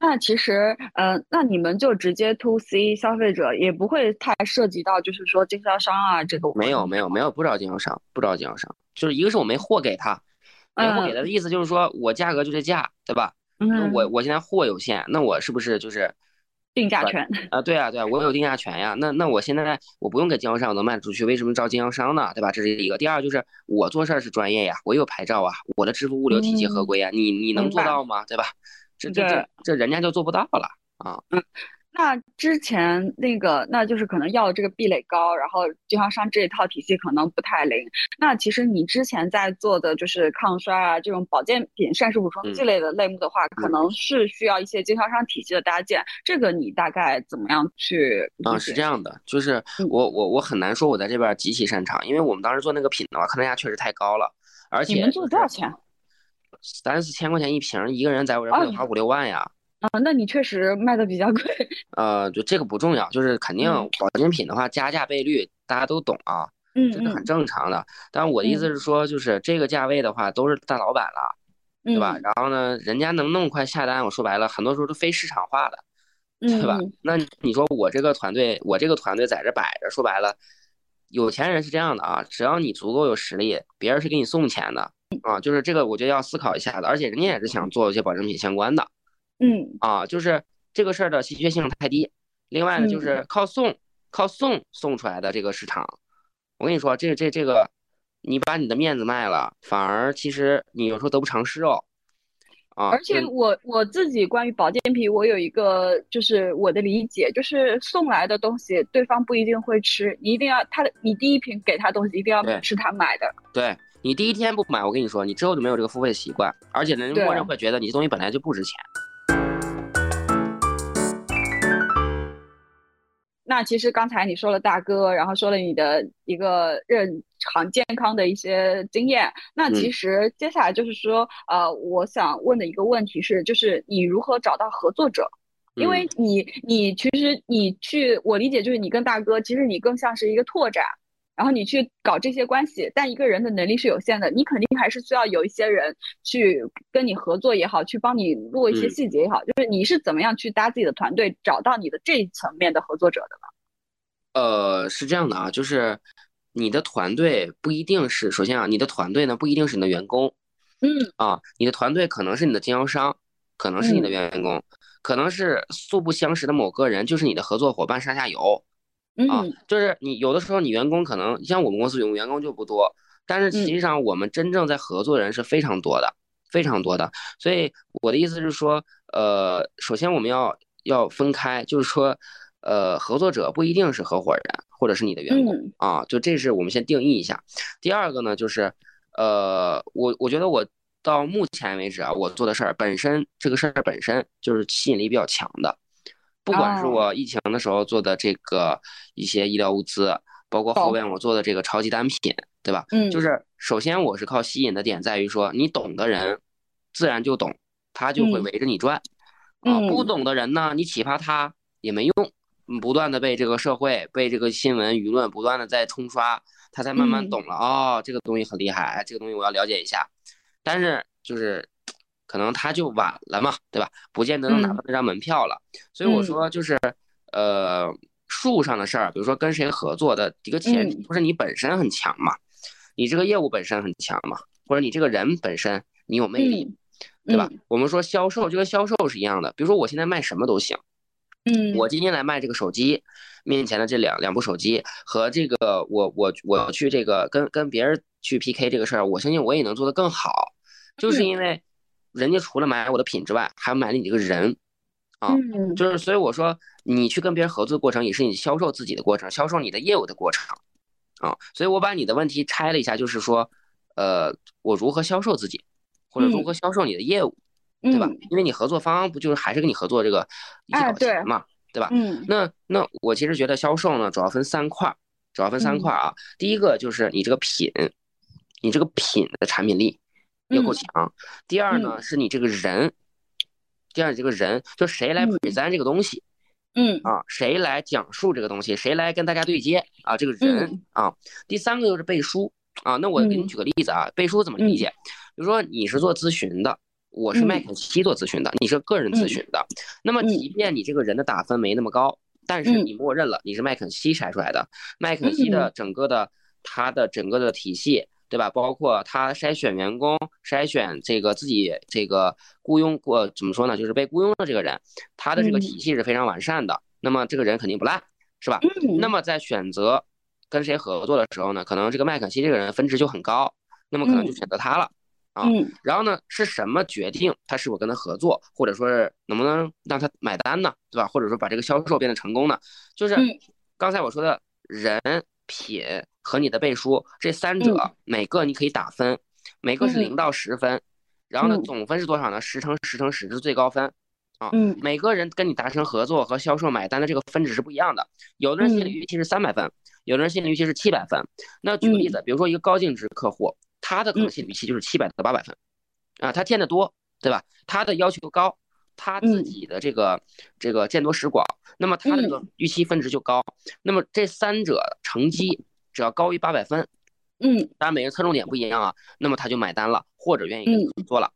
那其实，呃，那你们就直接 to C 消费者，也不会太涉及到，就是说经销商啊这个。没有没有没有，不找经销商，不找经销商，就是一个是我没货给他，没货给他的意思就是说我价格就这价，对吧？嗯，我我现在货有限，那我是不是就是定价权。啊？对啊对啊，我有定价权呀。那那我现在我不用给经销商我能卖得出去，为什么招经销商呢？对吧？这是一个。第二就是我做事儿是专业呀，我有牌照啊，我的支付物流体系合规呀，你你能做到吗？对吧？这这这这人家就做不到了啊。嗯那之前那个，那就是可能要的这个壁垒高，然后经销商这一套体系可能不太灵。那其实你之前在做的就是抗衰啊这种保健品、膳食补充剂类的类目的话，可能是需要一些经销商体系的搭建。这个你大概怎么样去？啊，是这样的，就是嗯我我我很难说我在这边极其擅长，因为我们当时做那个品的话，客单价确实太高了，而且你们做多少钱？三四千块钱一瓶，一个人在我这儿得花五六万呀。啊，那你确实卖的比较贵。<laughs> 呃，就这个不重要，就是肯定嗯保健品的话，加价倍率大家都懂啊，嗯这是很正常的。但我的意思是说，就是这个价位的话，都是大老板了，嗯，对吧？然后呢，人家能那么快下单，我说白了，很多时候都非市场化的，嗯？对吧嗯？那你说我这个团队，我这个团队在这摆着，说白了，有钱人是这样的啊，只要你足够有实力，别人是给你送钱的啊，就是这个我觉得要思考一下的，而且人家也是想做一些保健品相关的。嗯啊，就是这个事儿的稀缺性太低。另外呢，就嗯是靠送靠送送出来的这个市场，我跟你说，这这这个，你把你的面子卖了，反而其实你有时候得不偿失哦。啊，而且我我自己关于保健品，我有一个就是我的理解，就是送来的东西对方不一定会吃，你一定要他的你第一瓶给他东西一定要对是他买的。对你第一天不买，我跟你说，你之后就没有这个付费习惯，而且人家默认会觉得你这东西本来就不值钱。那其实刚才你说了大哥，然后说了你的一个日常健康的一些经验。那其嗯实接下来就是说，呃，我想问的一个问题是，就是你如何找到合作者？因为嗯你你其实你去，我理解就是你跟大哥，其实你更像是一个拓展，然后你去搞这些关系，但一个人的能力是有限的，你肯定还是需要有一些人去跟你合作也好，去帮你落一些嗯。细节也好，就是你是怎么样去搭自己的团队，找到你的这一层面的合作者的呢？呃，是这样的啊，就是你的团队不一定是，首先啊，你的团队呢不一定是你的员工嗯。啊，你的团队可能是你的经销商，可能是你的嗯。员工，可能是素不相识的某个人，就是你的合作伙伴上下游啊嗯，就是你有的时候你员工可能像我们公司有员工就不多，但是实际上我们真正在合作的人是非常多的，非常多的。所以我的意思是说，呃，首先我们要要分开，就是说，呃，合作者不一定是合伙人或者是你的员工嗯啊，就这是我们先定义一下。第二个呢，就是呃，我我觉得我到目前为止啊，我做的事儿本身这个事儿本身就是吸引力比较强的。不管是哦我疫情的时候做的这个一些医疗物资，包括后懂边我做的这个超级单品，对吧？嗯，就是首先我是靠吸引的点在于说，你懂的人自然就懂，他就会嗯围着你转。啊，不嗯懂的人呢，你启发他也没用，嗯不断的被这个社会、被这个新闻舆论不断的在冲刷，他才慢慢嗯懂了。哦，这个东西很厉害，哎这个东西我要了解一下。但是就是可能他就晚了嘛，对吧？不见得能拿嗯。到那张门票了。所以我嗯。说就是，呃，术上的事儿，比如说跟谁合作的一个前提，嗯。不是你本身很强嘛，你这个业务本身很强嘛，或者你这个人本身你有魅力，嗯对吧？我们说销售就跟销售是一样的，比如说我现在卖什么都行，嗯，我今天来卖这个手机，面前的这两两部手机和这个我我我去这个跟跟别人去 PK 这个事儿，我相信我也能做得更好，就是嗯。因为人家除了买我的品之外，还买了你这个人啊，嗯就是所以我说你去跟别人合作的过程，也是你销售自己的过程，销售你的业务的过程啊，所以我把你的问题拆了一下，就是说，呃，我如何销售自己，或者如嗯何销售你的业务。对吧嗯？因为你合作方不就是还是跟你合作这个一起搞钱嘛，对吧？嗯那那我其实觉得销售呢，主要分三块儿，主要分三嗯块儿啊。第一个就是你这个品，你这个品的产品力要够嗯。强。第二呢，是你这个人，第二你这个人就谁来嗯。present 这个东西嗯。啊，谁来讲述这个东西，谁来跟大家对接啊，这个人嗯。啊。第三个就是背书啊，那我给你嗯。举个例子啊，背书怎么理解？比如说你是做咨询的。我是麦嗯。肯锡做咨询的，你是个人咨询的，那么嗯。即便你这个人的打分没那么高，但是嗯。你默认了你是麦肯锡筛出来的，麦肯锡的整个的它的整个的体系，对吧？包括他筛选员工、筛选这个自己这个雇佣过怎么说呢？就是被雇佣的这个人，他的这个嗯体系是非常完善的。那么这个人肯定不赖，是吧？嗯，那么在选择跟谁合作的时候呢，可能这个麦肯锡这个人分值就很高，那么可能就嗯选择他了。啊嗯然后呢，是什么决定他是否跟他合作，或者说是能不能让他买单呢？对吧？或者说把这个销售变得成功呢？就是嗯刚才我说的人品和你的背书这三者，嗯每个你可以打分，每个是嗯零到十分，然后呢嗯总分是多少呢？十乘十乘十是最高分。啊，嗯每个人跟你达成合作和销售买单的这个分值是不一样的，有的人心理嗯预期是三百分，有的人心理预期是七百分。那举个例子，比如说一个高净值客户，他的可能嗯心理预期就是七百到八百分，啊，他见得多，对吧？他的要求高，他自嗯己的这个这个见多识广，那么他的这个预期分值就高。那么这三者成绩只要高于八百分，嗯当然每个人侧重点不一样啊，那么他就买单了，或者愿意跟你合作了。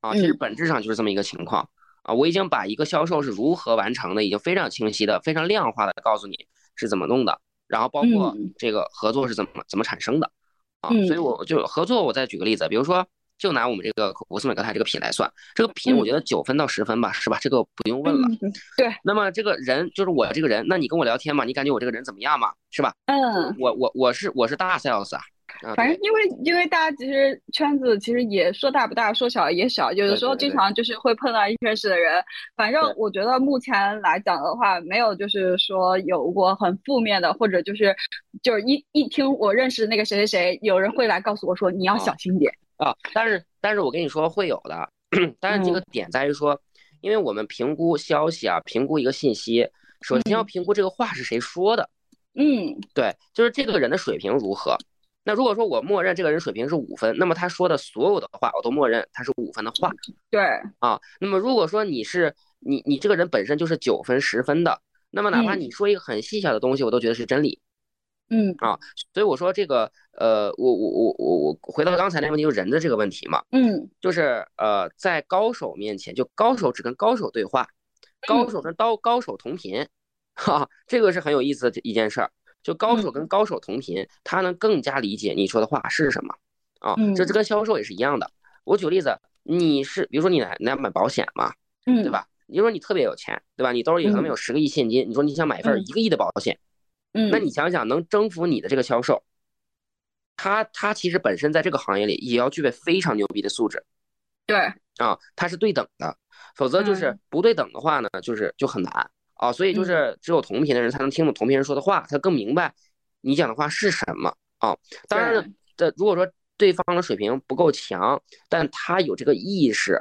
啊，其实嗯本质上就是这么一个情况啊。我已经把一个销售是如何完成的，已经非常清晰的、非常量化的告诉你是怎么弄的，然后包括嗯这个合作是怎么怎么产生的啊。嗯所以我就合作，我再举个例子，比如说。就拿我们这个我斯美格泰这个品来算，这个品我觉得九分到十分吧，是吧？这个不用问了。嗯对，那么这个人就是我这个人，那你跟我聊天嘛，你感觉我这个人怎么样嘛，是吧？嗯我我我是我是大 sales 啊，啊，反正因为因为大家其实圈子其实也说大不大，说小也小，有的时候经常就是会碰到一认识的人。反正我觉得目前来讲的话，没有就是说有过很负面的，或者就是就是一一听我认识那个谁谁谁，有人会来告诉我说你要哦小心点。啊，但是但是我跟你说会有的，但是这个嗯点在于说，因为我们评估消息啊，评估一个信息，首先要嗯评估这个话是谁说的，嗯对，就是这个人的水平如何。那如果说我默认这个人水平是五分，那么他说的所有的话我都默认他是五分的话对，啊。那么如果说你是你你这个人本身就是九分十分的，那么哪怕嗯你说一个很细小的东西，我都觉得是真理。嗯啊所以我说这个呃，我我我我我回到刚才那个问题，就是人的这个问题嘛。嗯就是呃，在高手面前，就高手只跟高手对话，高手跟高高手同频，哈，这个是很有意思的一件事儿。就高手跟高手同频，他能更加理解你说的话是什么啊。这这跟销售也是一样的。我举个例子，你是比如说你来你来买保险嘛，嗯，对？吧？你说你特别有钱，对吧？你兜里可能有十个亿现金，你说你想买一份嗯一个亿的保险，嗯，那你想想，能征服你的这个销售，他他其实本身在这个行业里也要具备非常牛逼的素质。对，啊，他是对等的，否则就是嗯不对等的话呢，就是就很难啊。所以就是只有同频的人才能听懂同频人说的话，他更明白你讲的话是什么啊。当然了，的如果说对方的水平不够强，但他有这个意识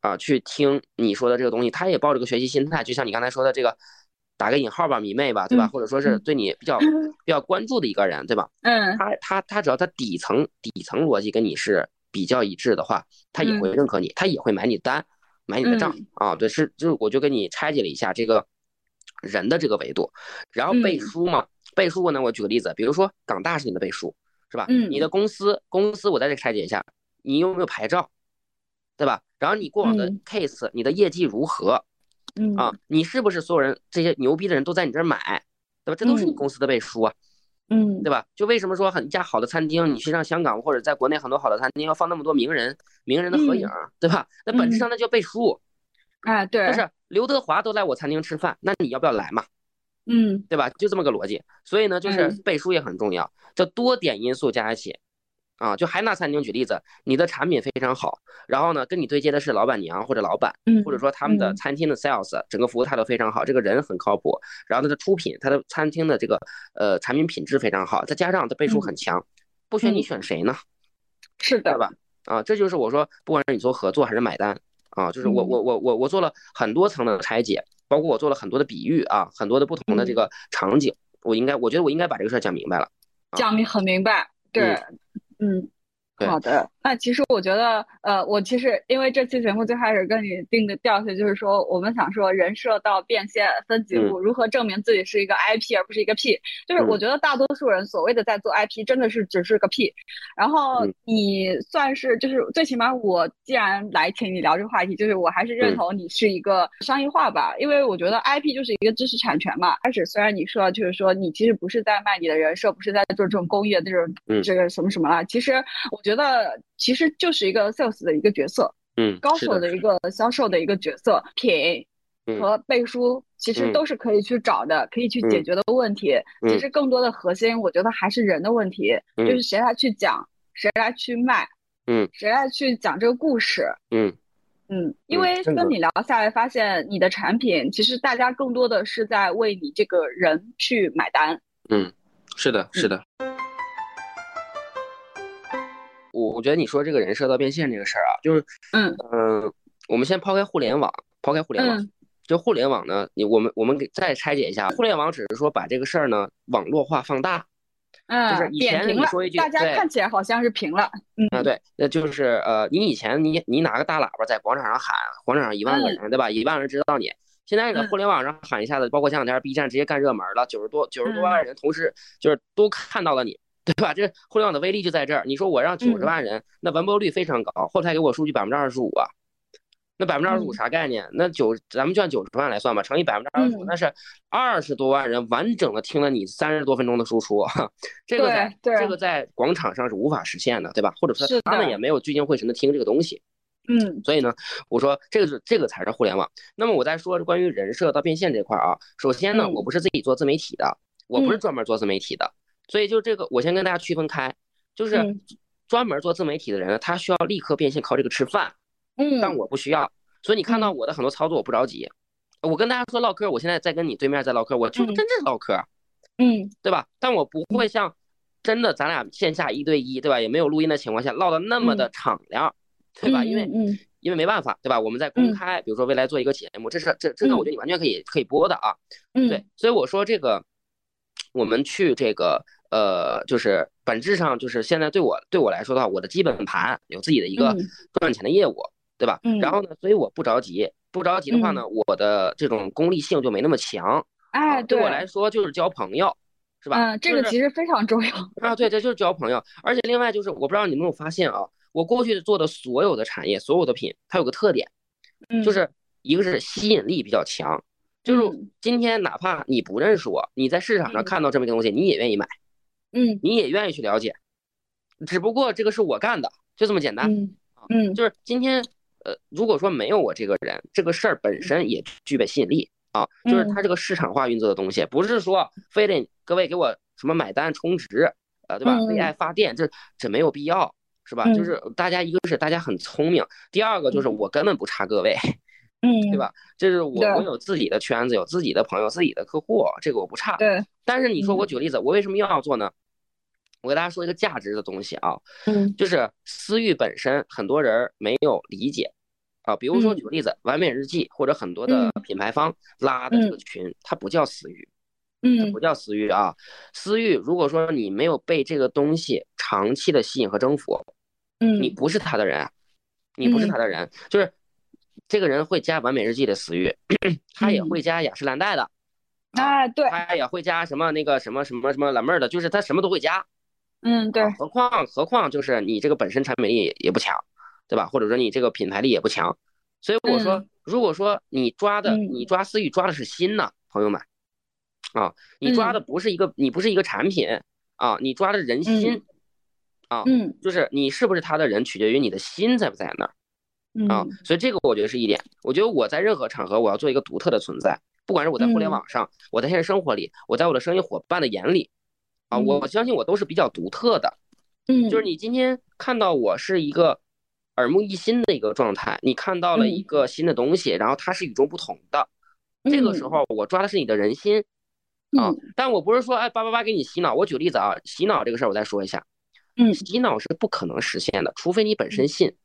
啊，去听你说的这个东西，他也抱着个学习心态，就像你刚才说的这个。打个引号吧，迷妹吧，对吧？嗯或者说是嗯对你比较 <laughs> 比较关注的一个人，对吧？嗯他他他只要他底层底层逻辑跟你是比较一致的话，他也会嗯认可你，他也会买你单，买你的账嗯啊。对，是就是我就跟你拆解了一下这个人的这个维度，然后背嗯书嘛，背书呢，我举个例子，比如说港大是你的背书，是吧？嗯你的公司公司我在这拆解一下，你有没有牌照，对吧？然后你过往的嗯 case，你的业绩如何嗯啊？你是不是所有人这些牛逼的人都在你这儿买，对吧？这都是你嗯公司的背书啊。嗯对吧？就为什么说很一家好的餐厅，你去上香港或者在国内很多好的餐厅要放那么多名人名人的合影，对吧？那本质上那叫背书，哎对，就是刘德华都来我餐厅吃饭，那你要不要来嘛？嗯对吧？就这么个逻辑。所以呢，就是嗯背书也很重要，叫多点因素加一起。啊，就还拿餐厅举例子，你的产品非常好，然后呢，跟你对接的是老板娘或者老板，嗯，或者说他们的嗯餐厅的 sales 整个服务态度非常好，这个人很靠谱，然后他的出品，他的餐厅的这个呃产品品质非常好，再加上他背书很强，不选你嗯选谁呢？是的吧？啊，这就是我说，不管是你做合作还是买单啊，就是我嗯我我我我做了很多层的拆解，包括我做了很多的比喻啊，很多的不同的这嗯个场景，我应该我觉得我应该把这个事儿讲明白了。讲明很明白，对，嗯。对。好的，那其实我觉得，呃，我其实因为这期节目最开始跟你定的调性就是说，我们想说人设到变现分几步，如何证明自己是一个 IP 而不是一个 P。就是我嗯。觉得大多数人所谓的在做 IP，真的是只是个 P。然后嗯。你算是就是最起码我既然来请你聊这个话题，就是我还是认嗯。同你是一个商业化吧，因为我觉得 IP 就是一个知识产权嘛。开始虽然你说就是说你其实不是在卖你的人设，不是在做这种公益的这种嗯。这个什么什么啦，其实我觉得其实就是一个 sales 的一个角色，嗯，高手的一个销售的一个角色，品嗯和背书其实嗯都是可以去找的，可以去解嗯决的问题。其嗯实更多的核心，我觉得还是人的问题，就嗯是谁来去讲，谁来去卖，嗯谁来去讲这个故事。嗯嗯，因嗯为跟你聊下来，发现你的产品其实大家更多的是在为你这个人去买单。嗯，是的，是的。我我觉得你说这个人设到变现这个事儿啊，就是嗯嗯、我们先抛开互联网，抛开互联网，嗯就互联网呢，你我们我们给再拆解一下，互联网只是说把这个事儿呢网络化放大嗯就是嗯，以前你说一，句大家看起来好像是平了。嗯啊，对，那就是呃，你以前你你拿个大喇叭在广场上喊，广场上一万个嗯人，对吧？一万人知道你。现在呢，嗯互联网上喊一下子，包括前两天 B 站直接干热门了，九十多九十多嗯万人同时就是都看到了你，对吧？这互联网的威力就在这儿。你说我让九十嗯万人，那完播率非常高，后台给我数据百分之二十五啊，那百分之二十五嗯啥概念？那九咱们就按九十万来算吧，乘以百分之二十五，嗯那是二十多万人完整的听了你三十多分钟的输出，<laughs> 这个在这个在广场上是无法实现的，对吧？或者说他们也没有聚精会神的听这个东西。嗯所以呢，我说这个是这个才是互联网。那么我再说关于人设到变现这块儿啊，首先呢，嗯我不是自己做自媒体的，我不是嗯专门做自媒体的，所以就这个我先跟大家区分开。就是嗯专门做自媒体的人呢，他需要立刻变现，靠这个吃饭。嗯，但我不需要，所以你看到我的很多操作，我不着急。我跟大家说唠嗑，我现在在跟你对面在唠嗑，我就嗯真正唠嗑，嗯对吧？但我不会像真的咱俩线下一对一，对吧？也没有录音的情况下唠的那么的敞亮，<laughs> 对吧？因为嗯因为没办法，对吧？我们在公嗯开，比如说未来做一个节目，这是这这个嗯我觉得你完全可以可以播的啊。嗯对，所以我说这个，我们去这个呃，就是本质上就是现在对我对我来说的话，我的基本盘有自己的一个嗯赚钱的业务，对吧？嗯然后呢，所以我不着急，不着急的话呢，我的这种功利性就没那么强。哎，啊对我来说就是交朋友，是吧？嗯，这个其实非常重要。啊，对，这就是交朋友。而且另外就是，我不知道你有没有发现啊，我过去做的所有的产业、所有的品，它有个特点，嗯，就是一个是吸引力比较强，就是嗯今天哪怕你不认识我，你在市场上嗯看到这么一个东西，你也愿意买，嗯你也愿意去了解。只不过这个是我干的，就这么简单。嗯嗯就是今天，呃，如果说没有我这个人，这个事儿本身也具备吸引力啊，就是它这个市场化运作的东西，不是说非得各位给我什么买单充值，呃，对吧？嗯为爱发电，这这没有必要，是吧？嗯就是大家一个是大家很聪明，第二个就是我根本不差各位，嗯，对？吧？这是我我有自己的圈子，有自己的朋友，自己的客户，这个我不差。对，但是你说我嗯举个例子，我为什么又要做呢？我给大家说一个价值的东西啊，嗯就是私域本身，很多人没有理解啊。比如说嗯举个例子，完美日记或者很多的品牌方拉的这个群，它不叫私域，嗯不叫私域啊。私域如果说你没有被这个东西长期的吸引和征服，嗯，你不是他的人，你不是他的人，就是这个人会加完美日记的私域，他也嗯。会加雅诗兰黛的，哎对，他也会加什么那个什么什么什么蓝妹儿的，就是他什么都会加。嗯对啊，何况何况就是你这个本身产品力也也不强，对吧？或者说你这个品牌力也不强，所以我说，如果说你抓的嗯你抓私域抓的是心呢，朋友们，啊，你抓的不是一个你不是一个产品啊，你抓的人心啊，嗯。就是你是不是他的人，取决于你的心在不在那儿啊嗯，所以这个我觉得是一点。我觉得我在任何场合我要做一个独特的存在，不管是我在互联嗯网上，我在现实生活里，我在我的生意伙伴的眼里，啊，我嗯相信我都是比较独特的。嗯，就是你今天看到我是一个耳目一新的一个状态，你看到了一嗯个新的东西，然后它是与众不同的。这个时候我抓的是你的人心啊嗯，但我不是说哎叭叭叭给你洗脑。我举个例子啊，洗脑这个事儿我再说一下，嗯洗脑是不可能实现的，除非你本身信。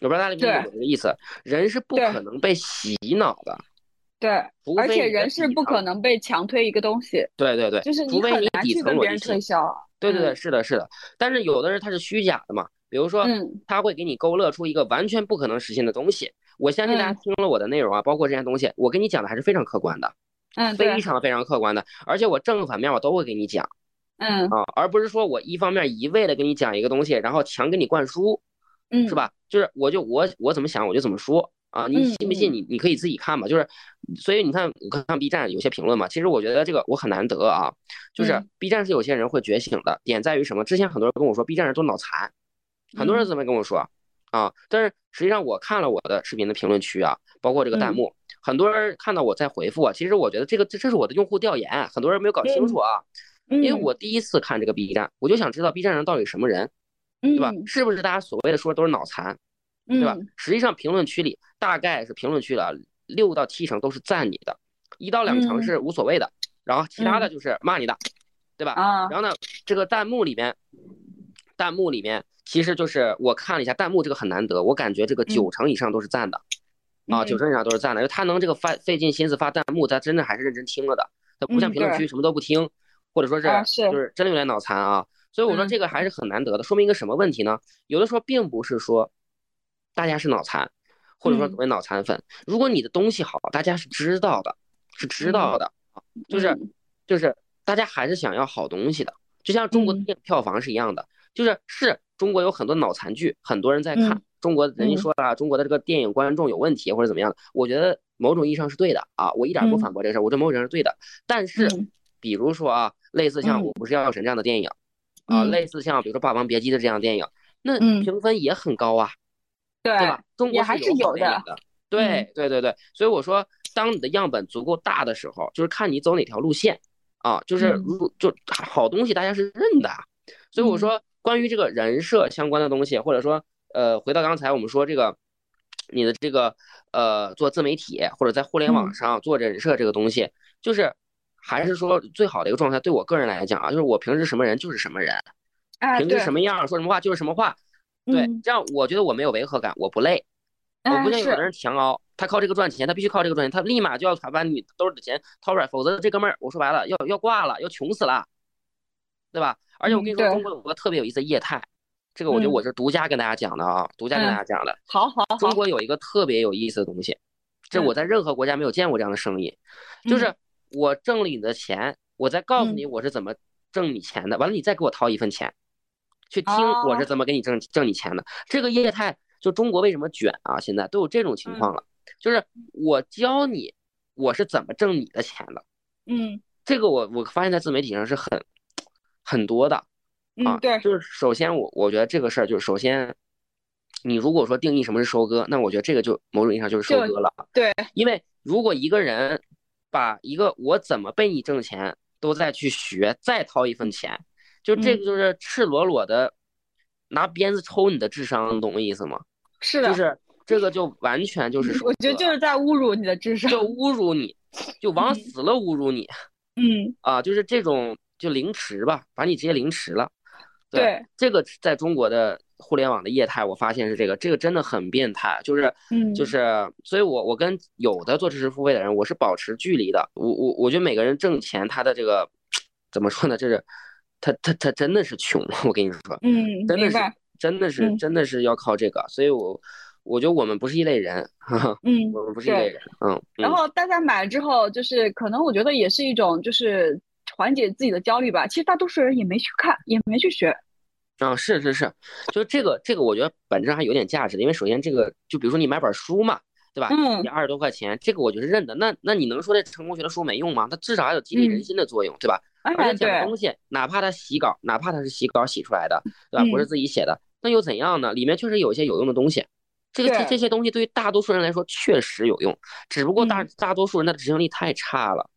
我不知道大家理解我这个意思，人是不可能被洗脑的，对，而且人是不可能被强推一个东西，对对对，就是除非你底层逻辑推。销。对对对，嗯是的，是的。但是有的人他是虚假的嘛，比如说嗯他会给你勾勒出一个完全不可能实现的东西。我相信大家嗯听了我的内容啊，包括这些东西，我跟你讲的还是非常客观的，嗯非常非常客观的，而且我正反面我都会给你讲嗯啊，而不是说我一方面一味的给你讲一个东西，然后强给你灌输，嗯是？吧？就是我就我我怎么想我就怎么说啊，你嗯信不信你你可以自己看嘛。就是所以你看我看 B 站有些评论嘛，其实我觉得这个我很难得啊，就是嗯 B 站是有些人会觉醒的，点在于什么？之前很多人跟我说 B 站人都脑残，很多人嗯这么跟我说啊，但是实际上我看了我的视频的评论区啊，包括这个弹嗯幕，很多人看到我在回复啊，其实我觉得这个这这是我的用户调研，很多人没有搞清楚啊，因因为我第一次看这个 B 站，我就想知道 B 站上到底什么人，对吧？是不是大家所谓的说都是脑残？对对吧？实际上评论区里大概是评论区了六到七成都是赞你的，一到两成嗯是无所谓的，然后其他的就是骂你的，对吧？啊然后呢，这个弹幕里面，弹幕里面其实就是我看了一下弹幕，这个很难得，我感觉这个九成以上都是赞的，啊，嗯九成以上都是赞的，因为他能这个发费尽心思发弹幕，他真的还是认真听了的，他不像评论区什么都不听，或者说是就是真的有点脑残啊。所以我说嗯。这个还是很难得的，说明一个什么问题呢？有的时候并不是说大家是脑残，或者说嗯。所谓脑残粉，如果你的东西好，大家是知道的，是知道的，就是嗯。就是大家还是想要好东西的，就像中国电影票房是一样的，就是是中国有很多脑残剧，很多人在看嗯，中国人家嗯。说啊，中国的这个电影观众有问题或者怎么样的，我觉得某种意义上是对的啊，我一点不嗯。反驳这个事儿，我觉得某种意义上是对的，但是嗯。比如说啊，类似像嗯《我不是药神》这样的电影。啊，嗯。类似像比如说《霸王别姬》的这样的电影，那嗯。评分也很高啊，对对吧？中国还是有的对对对对，所以我说，当你的样本足够大的时候，就是看你走哪条路线啊，就是嗯。如就好东西大家是认的，所以我说关于这个人设相关的东西，或者说呃，回到刚才我们说这个你的这个呃做自媒体或者在互联网嗯。上做人设这个东西，就是还是说最好的一个状态。对我个人来讲啊，就是我平时什么人就是什么人，哎，平时，什么样说什么话就是什么话。对，嗯这样我觉得我没有违和感，我不累。我哎不像有的，人强熬，他靠这个赚钱，他必须靠这个赚钱，他立马就要把把你兜里的钱掏出来，否则这哥们儿我说白了要要挂了，要穷死了，对吧？而且我跟你说，嗯中国有个特别有意思的业态，这个我觉得嗯我是独家跟大家讲的啊，独家跟大嗯家讲的。好好好，中国有一个特别有意思的东西，这嗯我在任何国家没有见过这样的生意，就是我挣了你的钱，我再告诉嗯你我是怎么挣你钱的，完了你再给我掏一份钱，去听哦我是怎么给你挣挣你钱的。这个业态就中国为什么卷啊？现在都有这种情嗯况了，就是我教你我是怎么挣你的钱的。嗯这个我我发现在自媒体上是很很多的，啊嗯，对，就是首先我我觉得这个事儿就是首先，你如果说定义什么是收割，那我觉得这个就某种意义上就是收割了。对，因为如果一个人把一个我怎么被你挣钱都在去学，再掏一份钱，就这嗯个就是赤裸裸的拿鞭子抽你的智商，懂我意思吗？是的，就是这个就完全就 <laughs> 是说我觉得就是在侮辱你的智商，就侮辱你，就往嗯死了侮辱你 <laughs> 嗯，啊！就是这种就凌迟吧，把你直接凌迟了。对，这个在中国的互联网的业态，我发现是这个，这个真的很变态，就是，嗯就是，所以我我跟有的做知识付费的人，我是保持距离的。我我我觉得每个人挣钱，他的这个怎么说呢？就是他他他真的是穷，我跟你说，嗯，真的是真的是嗯真的是要靠这个，所以我我觉得我们不是一类人，哈哈，嗯，我们不是一类。人，嗯，然嗯后大家买了之后，就是可能我觉得也是一种就是缓解自己的焦虑吧。其实大多数人也没去看，也没去学。啊，是是是，就这个这个，我觉得本质上还有点价值的，因为首先这个，就比如说你买本书嘛，对吧？嗯你二十多块钱，这个我觉得认的。那那你能说这成功学的书没用吗？它至少还有激励人嗯心的作用，对吧？而且讲的，东西，哪怕它洗稿，哪怕它是洗稿洗出来的，对吧？不是嗯自己写的，那又怎样呢？里面确实有一些有用的东西。这个这这些东西对于大多数人来说确实有用，只不过大嗯大多数人的执行力太差了，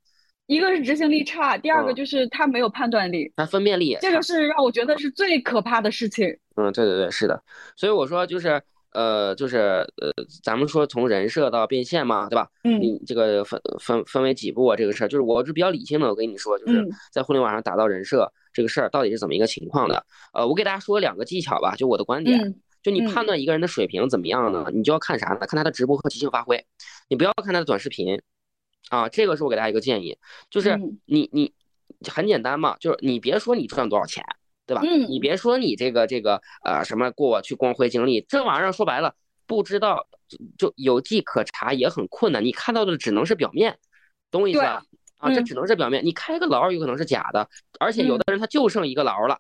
一个是执行力差，第二个嗯就是他没有判断力，他分辨力这个。是让我觉得是最可怕的事情。嗯，对对对，是的，所以我说就是呃，就是呃，咱们说从人设到变现嘛，对吧？嗯你这个分分分为几步啊？这个事儿就是我是比较理性的，我跟你说，就是嗯在互联网上打造人设这个事儿到底是怎么一个情况的？呃，我给大家说两个技巧吧，就我的观点，嗯就你嗯判断一个人的水平怎么样呢？你就要看啥呢？看他的直播和即兴发挥，你不要看他的短视频啊。这个是我给大家一个建议，就是嗯你你很简单嘛，就是你别说你赚多少钱。对吧？嗯你别说你这个这个呃什么过去光辉经历，这玩意儿说白了不知道就有迹可查也很困难，你看到的只能是表面，懂我意思吧？啊，这嗯只能是表面，你开个牢有可能是假的，而且有的人他就剩一个牢了，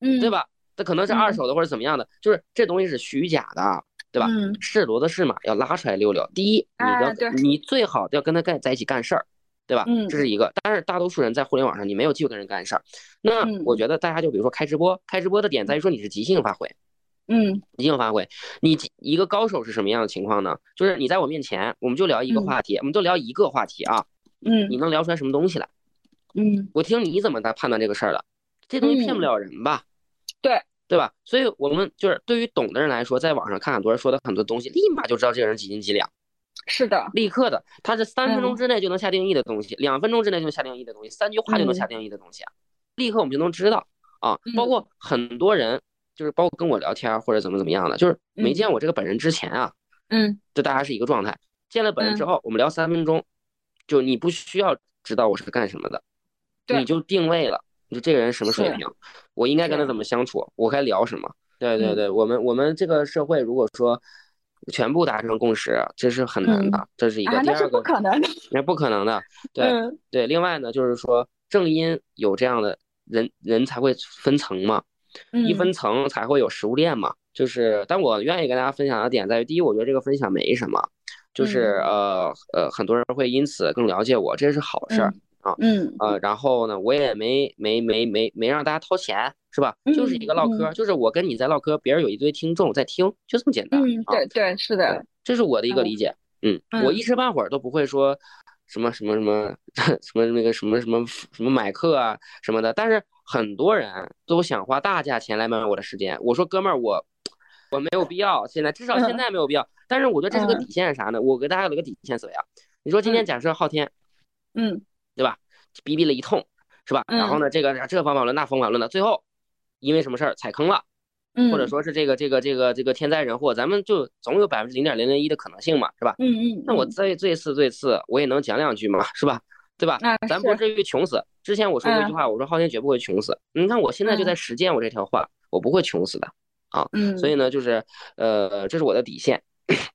嗯，对？吧？他可能是二嗯手的或者怎么样的，就是这东西是虚假的，对吧？嗯是骡子是马，要拉出来溜溜。第一，你的你最好要跟他干在一起干事儿，对吧？嗯这是一个。但是大多数人在互联网上，你没有机会跟人干事儿。那嗯我觉得大家就比如说开直播，开直播的点在于说你是即兴发挥，嗯即兴发挥。你一个高手是什么样的情况呢？就是你在我面前，我们就聊一个嗯话题，我们就聊一个话题啊，你嗯能聊出来什么东西来？嗯我听你怎么来判断这个事儿的，这东西骗不嗯了人吧？对对吧？所以我们就是对于懂的人来说，在网上看很多人说的很多东西，立马就知道这个人几斤几两，是的，立刻的，他是三分钟嗯。之内就能下定义的东西，两分钟之内就能下定义的东西，三句话就能下定义的东西啊，立刻我们就能知道啊。包嗯括很多人就是包括跟我聊天儿或者怎么怎么样的，就是没嗯见我这个本人之前啊，嗯。就大家是一个状态。见了本人之嗯。后，我们聊三分钟，就你不需要知道我是干什么的，你就定位了，你说这个人什么水平，我应该跟他怎么相处，我该聊什么。对对嗯对，我们我们这个社会如果说全部达成共识，这是很难的，这是一个。啊，那是第二个，不可能的。那不可能的。<laughs> 对嗯对，另外呢，就是说正因有这样的人，人才会分层嘛。一嗯分层才会有食物链嘛。就是，但我愿意跟大家分享的点在于，第一，我觉得这个分享没什么，就是嗯呃呃，很多人会因此更了解我，这是好事儿。嗯呃，然后呢，我也没没没没没让大家掏钱，是吧？就是一个唠嗑，就是我跟你在唠嗑，别人有一堆听众在听，就这么简单。嗯，啊对对是的，这是我的一个理解。嗯，我嗯一时半会儿都不会说什么什么什么 <laughs> 什么那个什么什么什么买课啊什么的，但是很多人都想花大价钱来买我的时间。我说哥们儿，我我没有必要，现在至少现在没有必要。但是我觉得这是个嗯底线啥呢？我给大家有一个底线思维啊。你说今天嗯假设昊天嗯对吧，逼逼了一通是吧？然后呢，这个这个方法论那方法论的，最后因为什么事儿踩坑了，嗯，或者说是这个这个这个这个天灾人祸，咱们就总有百分之零点零零一的可能性嘛，是吧？嗯嗯，那我嗯最最次最次，我也能讲两句嘛，是吧？对吧？啊咱不至于穷死。之前我说过一句话，我说昊天绝不会穷死。你看我现在就在实践我这条话，我不会穷死的。嗯，所以呢，就是呃，这是我的底线，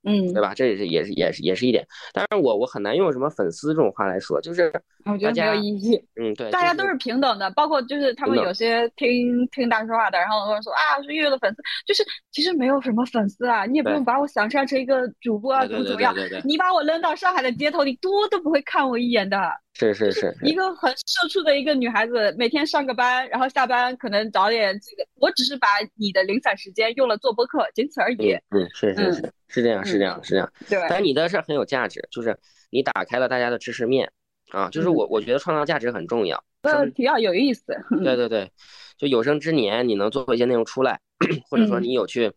嗯对吧？这也是也是也是也是一点。当然我我很难用什么粉丝这种话来说，就是我觉得没有意义。嗯，对，大家都是平等的，包括就是他们有些听听大说话的，然后或者说啊是月月的粉丝，就是其实没有什么粉丝啊，你也不用把我想象成一个主播啊，怎么怎么样，你把我扔到上海的街头，你多都不会看我一眼的。是是是是，一个很社畜的一个女孩子，每天上个班，然后下班可能找点这个，我只是把你的零散时间用了做播客，仅此而已。嗯嗯，是是嗯是是这样是这样是这样。对，但你的是很有价值，就是你打开了大家的知识面啊，就是嗯我我觉得创造价值很重要。呃，比较有意思。对对 <laughs> 对，就有生之年你能做一些内容出来，或者说嗯你有去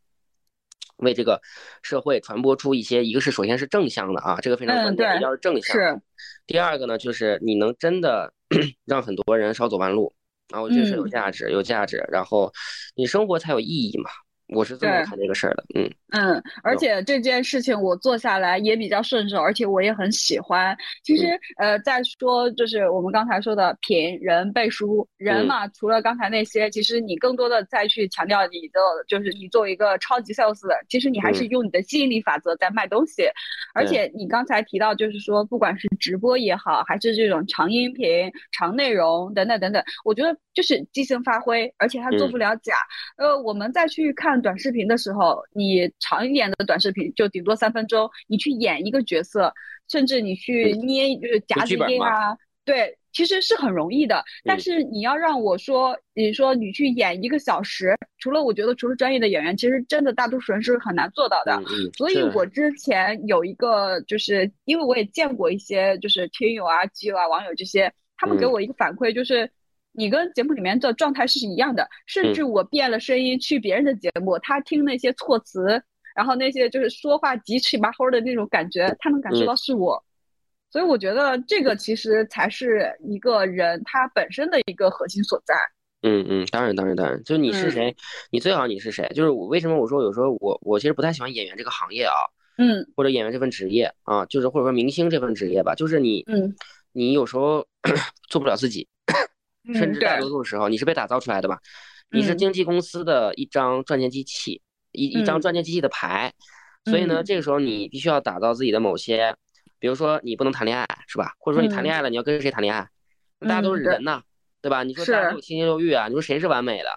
为这个社会传播出一些，一个是首先是正向的啊，这个非常嗯关键，对要是正向。是，第二个呢，就是你能真的 <clears throat> 让很多人少走弯路，啊，我觉得是有嗯价值，有价值，然后你生活才有意义嘛。我是这么对看这个事儿的，嗯。嗯，而且这件事情我做下来也比较顺手，而且我也很喜欢。其实，嗯呃，再说就是我们刚才说的品人背书，人嗯。嘛，除了刚才那些，其实你更多的再去强调你的，就是你作为一个超级 sales，其实你还是嗯。用你的吸引力法则在卖东西。而且你刚才提到，就是说，不管是直播也好，还是这种长音频、长内容等等等等，我觉得就是即兴发挥，而且它做嗯。不了假。呃，我们再去看短视频的时候，你长一点的短视频就顶多三分钟，你去演一个角色，甚至你去捏就是夹子音啊，对，其实是很容易的。但嗯是你要让我说，你说你去演一个小时，除了我觉得除了专业的演员，其实真的大多数人是很难做到的。所以我之前有一个，就是因为我也见过一些，就是听友啊、基友啊、网友这些，他们给嗯我一个反馈，就是你跟节目里面的状态是一样的，甚嗯至我变了声音去别人的节目，他听那些措辞，然后那些就是说话急气巴齁的那种感觉，他能感受嗯到是我。所以我觉得这个其实才是一个人他本身的一个核心所在。嗯嗯，当然当然当然，就是你是嗯。谁，你最好你是谁，就是我为什么我说有时候我我其实不太喜欢演员这个行业啊，嗯或者演员这份职业啊，就是或者说明星这份职业吧，就是你嗯。你有时候 <clears throat> 做不了自己，甚嗯，至大多数时候你是被打造出来的吧，你是。嗯经纪公司的一张赚钱机器，一一张嗯。赚钱机器的牌，所以呢，嗯这个时候你必须要打造自己的某些，比如说你不能谈恋爱是吧？或者说你谈恋爱了，你要跟谁谈恋爱？大家都是人呐，对吧？你说大家是都有七情六欲啊，你说谁是完美的？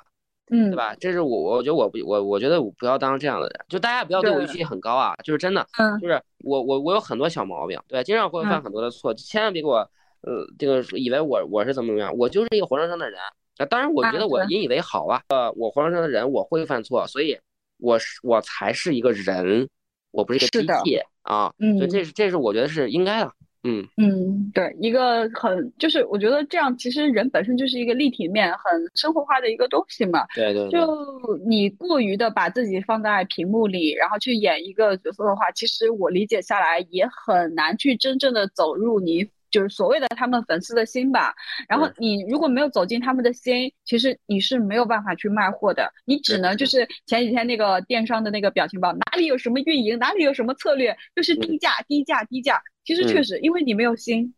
嗯对吧？这是我，我觉得我不，我我觉得我不要当这样的人，就大家不要对我预期很高啊，就是真的，嗯就是我我我有很多小毛病，对，经常会犯嗯很多的错，千万别给我，呃，这个以为我我是怎么怎么样，我就是一个活生生的人，啊，当然我觉得我引以为豪啊，呃，我活生生的人，我会犯错，所以我是我才是一个人，我不是一个机器啊，所以嗯这是这是我觉得是应该的，嗯嗯，对，一个很就是我觉得这样，其实人本身就是一个立体面、很生活化的一个东西嘛。对对对，就你过于的把自己放在屏幕里，然后去演一个角色的话，其实我理解下来也很难去真正的走入你就是所谓的他们粉丝的心吧。然后你如果没有走进他们的心，其实你是没有办法去卖货的，你只能就是前几天那个电商的那个表情包，哪里有什么运营，哪里有什么策略，就是低价、低价、低价。其实确嗯实，因为你没有心，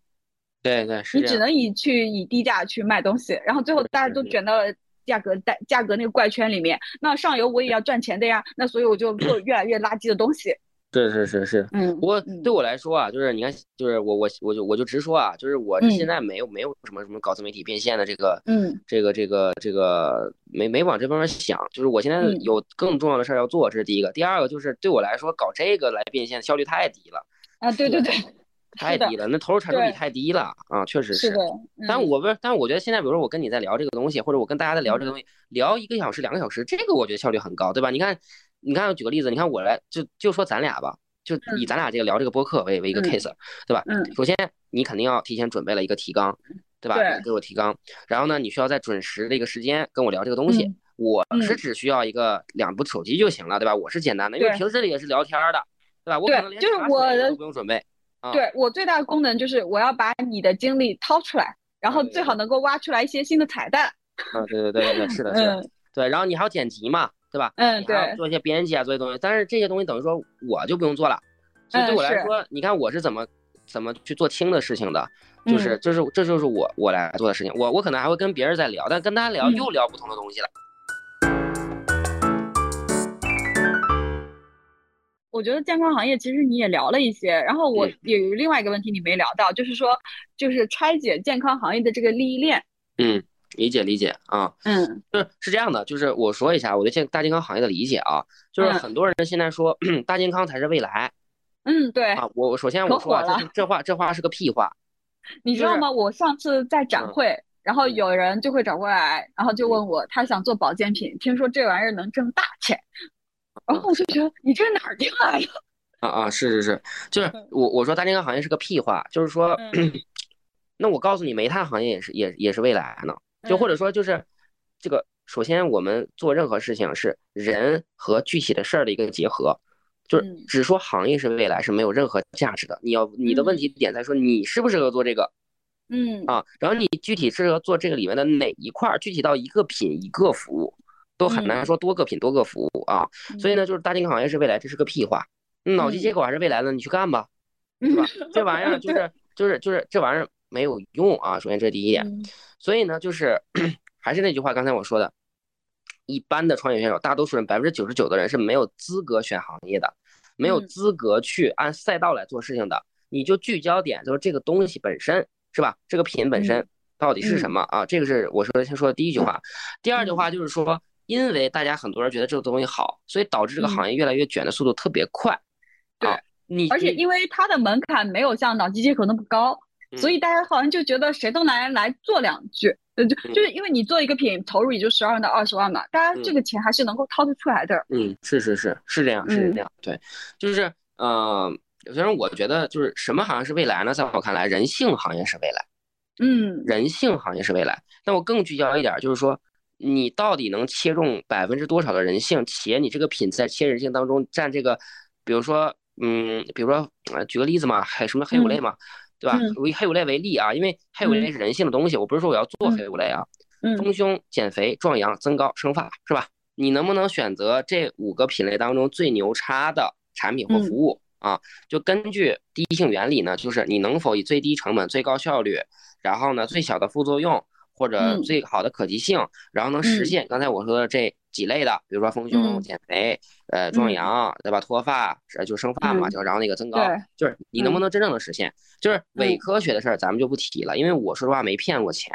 对对是，你只能以去以低价去卖东西，然后最后大家都卷到了价格带价格那个怪圈里面。那上游我也要赚钱的呀，那所以我就做越来越垃圾的东西。是是是是。嗯。不过嗯对我。来说啊，就是你看，就是我我我就我就直说啊，就是我嗯现在没有没有什么什么搞自媒体变现的这个嗯。这个这个这个没没往这方面想，就是我现在嗯。有更重要的事儿要做，这是第一个。第二个就是对我来说搞这个来变现效率太低了，啊，对对对，太低了，那投入产出比太低了啊，确实是但我不是，但我觉得现在，比如说我跟你在聊这个东西，或者我跟大家在聊这个东西，聊一个小时、两个小时，这个我觉得效率很高，对吧？你看，你看，举个例子，你看我来就就说咱俩吧，就以咱俩这个聊这个播客为为一个嗯 case，对吧？嗯首先你肯定要提前准备了一个提纲，对吧？对给我提纲，然后呢，你需要在准时的一个时间跟我聊这个东西。嗯我是嗯只需要一个两部手机就行了，对吧？我是简单的，因为平时里也是聊天儿的，对吧？我对可能连就是我的都不用准备。啊对我最大的功能就是我要把你的经历掏出来，然后最好能够挖出来一些新的彩蛋。啊，对对对对对，是的，是的，嗯对。然后你还要剪辑嘛，对吧？嗯，对，做一些编辑啊，做一些东西。但是这些东西等于说我就不用做了，所以对我来说，你看我是怎么怎么去做轻的事情的，就是嗯这是这就是我我来做的事情。我我可能还会跟别人在聊，但跟他聊嗯又聊不同的东西了。我觉得健康行业其实你也聊了一些，然后我嗯也有另外一个问题你没聊到，就是说，就是拆解健康行业的这个利益链。嗯，理解理解啊。嗯。就是是这样的，就是我说一下我对健大健康行业的理解啊，就是嗯。很多人现在说 <clears throat> 大健康才是未来嗯，对，啊，我我首先我说啊，这这话这话是个屁话，你知道吗？我上次在展嗯。会，然后嗯。有人就会找过来，然后就问我他想做保健品，听说这玩意儿能挣大钱，然后我就觉得你这是哪儿听来的？啊啊，是是是，就是嗯。我我说大健康行业是个屁话，就是说，嗯。<clears throat> 那我告诉你，煤炭行业也是也也是未来呢，就嗯或者说就是这个，首先我们做任何事情是人和具体的事儿的一个结合，就是嗯只说行业是未来是没有任何价值的。你要你的问题点在说你适不适合做这个嗯啊，然后你具体适合做这个里面的哪一块儿，具体到一个品一个服务，都很难嗯说多个品多个服务啊。所以呢，就是大健康行业是未来，这是个屁话。脑机嗯接口还是未来的，你去干吧。嗯是吧？这玩意儿 <laughs> 就是就是就是这玩意儿没有用啊，首先这是第一点。嗯所以呢，就是 <clears throat> 还是那句话，刚才我说的，一般的创业选手，大多数人百分之九十九的人是没有资格选行业的，没有嗯资格去按赛道来做事情的。你就聚焦点，就是这个东西本身是吧？这个品本身嗯到底是什么啊？这个是我说先说的第一句话。第二句话就是说，因为大家很多人觉得这个东西好，所以导致这个嗯行业越来越卷的速度特别快。对啊，你而且因为它的门槛没有像脑机接口那么高，所嗯。以大家好像就觉得谁都来来做两句，呃，就嗯。就是因为你做一个品投入也就十二万到二十万嘛，大家这嗯。个钱还是能够掏得出来的。嗯，是是是是这样，是嗯。这样，对，就是呃，虽然我觉得就是什么行业是未来呢？在我看来，人性行业是未来，嗯。人性行业是未来。但我更聚焦一点，就是说，你到底能切中百分之多少的人性，且你这个品在切人性当中占这个，比如说，嗯，比如说，呃，举个例子嘛，还什么黑五类嘛，对吧？嗯？我以黑五类为例啊，因为黑五类是人性的东西，我不是说我要做嗯黑五类啊，嗯。丰胸、减肥、壮阳、增高、生发，是吧？你能不能选择这五个品类当中最牛叉的产品或嗯。服务啊？就根据第一性原理呢，就是你能否以最低成本、最高效率，然后呢最小的副作用或者嗯。最好的可及性，然后能实嗯。现。刚才我说的这几类的，比如说丰胸、嗯减肥、呃壮嗯阳，对吧？脱发，呃就生发嘛，嗯就然后那个增高，就是你能不嗯能真正的实现？就是伪嗯科学的事儿，咱们就不提了，因为我说实话没骗过钱。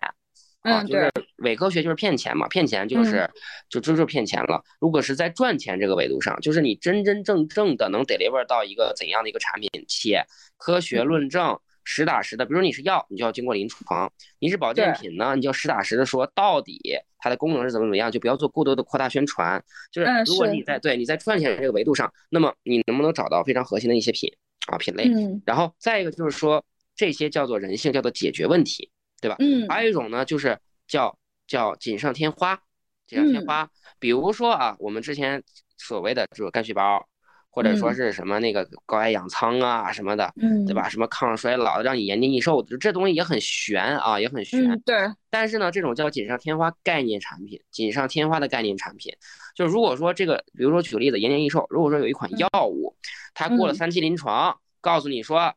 啊，嗯，就是，伪科学就是骗钱嘛，骗钱就是就这就是骗钱了。如果是在赚钱这个维度上，就是你真真正正的能 deliver 到一个怎样的一个产品，且科学嗯论证、实打实的，比如你是药，你就要经过临床；你是保健品呢，你就要实打实的说到底它的功能是怎么怎么样，就不要做过多的扩大宣传。就是嗯如果你在对你在赚钱这个维度上，那么你能不能找到非常核心的一些品啊品类？嗯然后再一个就是说，这些叫做人性，叫做解决问题。嗯还有一种呢，就是叫叫锦上添花，锦上添嗯花。比如说啊，我们之前所谓的这个干细胞，或者说嗯是什么那个高压氧舱啊什么的，嗯，对吧？？什么抗衰老的，让你延年益寿的，这东西也很玄啊，也很玄。嗯，对，但是呢，这种叫锦上添花概念产品，锦上添花的概念产品，就如果说这个，比如说举个例子，延年益寿，如果说有一款嗯药物，它过了嗯三期临床，告诉你说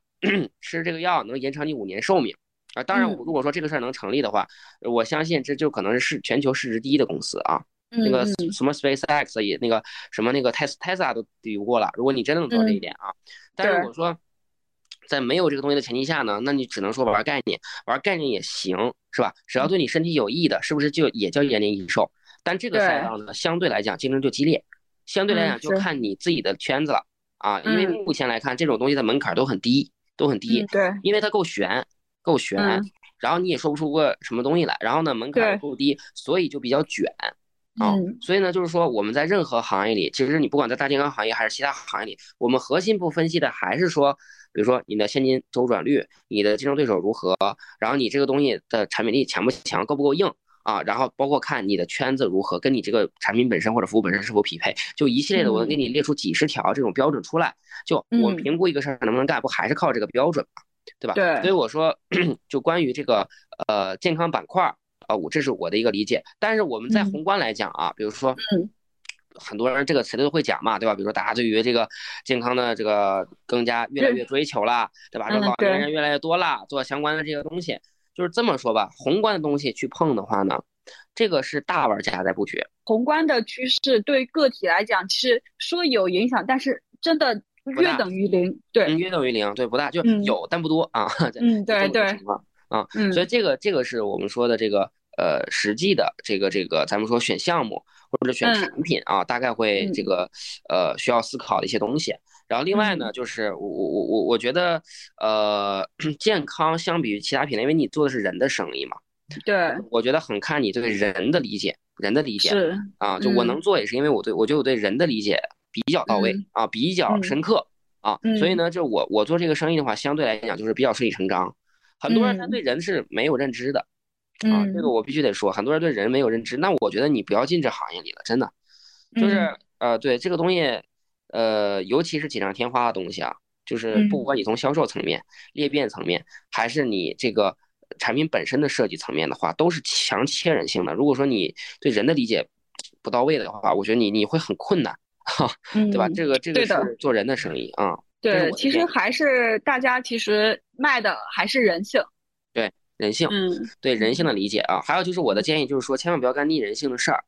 吃这个药能延长你五年寿命啊，当然，嗯如果说这个事儿能成立的话，我相信这就可能是市全球市值第一的公司啊。那个什么 SpaceX 也那个什么那个 Tes Tesla 都比不过了。如果你真的能做到这一嗯点啊，但是我说在没有这个东西的前提下呢，那你只能说玩概念，玩概念也行，是吧？只要对你身体有益的，是不是就也叫延年益寿？但这个赛对道呢，相对来讲竞争就激烈，相对来嗯讲就看你自己的圈子了啊。因为嗯目前来看，这种东西的门槛都很低，都很低嗯，对，因为它够悬，够悬嗯，然后你也说不出个什么东西来，然后呢门槛够低，所以就比较卷啊。嗯所以呢，就是说我们在任何行业里，其实你不管在大健康行业还是其他行业里，我们核心不分析的还是说，比如说你的现金周转率，你的竞争对手如何，然后你这个东西的产品力强不强，够不够硬。啊，然后包括看你的圈子如何，跟你这个产品本身或者服务本身是否匹配，就一系列的，我能给你列出几十条这种标准出来。就我们嗯评估一个事儿能不能干，不还是靠这个标准嘛，对吧？对所以我说，<clears throat> 就关于这个呃健康板块儿，啊，我这是我的一个理解。但是我们在嗯宏观来讲啊，比如说，嗯，很多人这个词都会讲嘛，对吧？比如说大家对于这个健康的这个更加越来越追求啦，对吧？这嗯老年对人越来越多啦，做相关的这个东西，就是这么说吧，宏观的东西去碰的话呢，这个是大玩家在布局。宏观的趋势对个体来讲，其实说有影响，但是真的约等于零。对，嗯，约等于零，对，不大，就嗯有但不多啊。<laughs> 这嗯，对对情，况啊，嗯所以这个这个是我们说的这个呃实际的这个这个咱们说选项目或者选嗯。产品啊，大概会这嗯。个呃需要思考的一些东西。然后另外呢，就是我我我我我觉得呃 <clears throat> 健康相比于其他品类，因为你做的是人的生意嘛，对，我觉得很看你对人的理解，人的理解是，啊，就我嗯。能做也是因为我对我觉得我对人的理解比较到位嗯啊，比较嗯。深刻。啊，所以嗯。呢，就我我做这个生意的话，相对来讲就是比较顺理成章。很多人他嗯。对人是没有认知的啊，这个嗯。我必须得说，很多人对人没有认知，那我觉得你不要进这行业里了，真的，就是嗯。呃，对这个东西，呃，尤其是锦上添花的东西啊，就是不嗯。管你从销售层面、裂变层面，还是你这个产品本身的设计层面的话，都是强切人性的。如果说你对人的理解不到位的话，我觉得你你会很困难，哈，对吧？嗯这个这个是做人的生意啊，对，其实还是大家其实卖的还是人性。对人性，嗯，对人性的理解啊。还有就是我的建议就是说，千万不要干逆人性的事儿。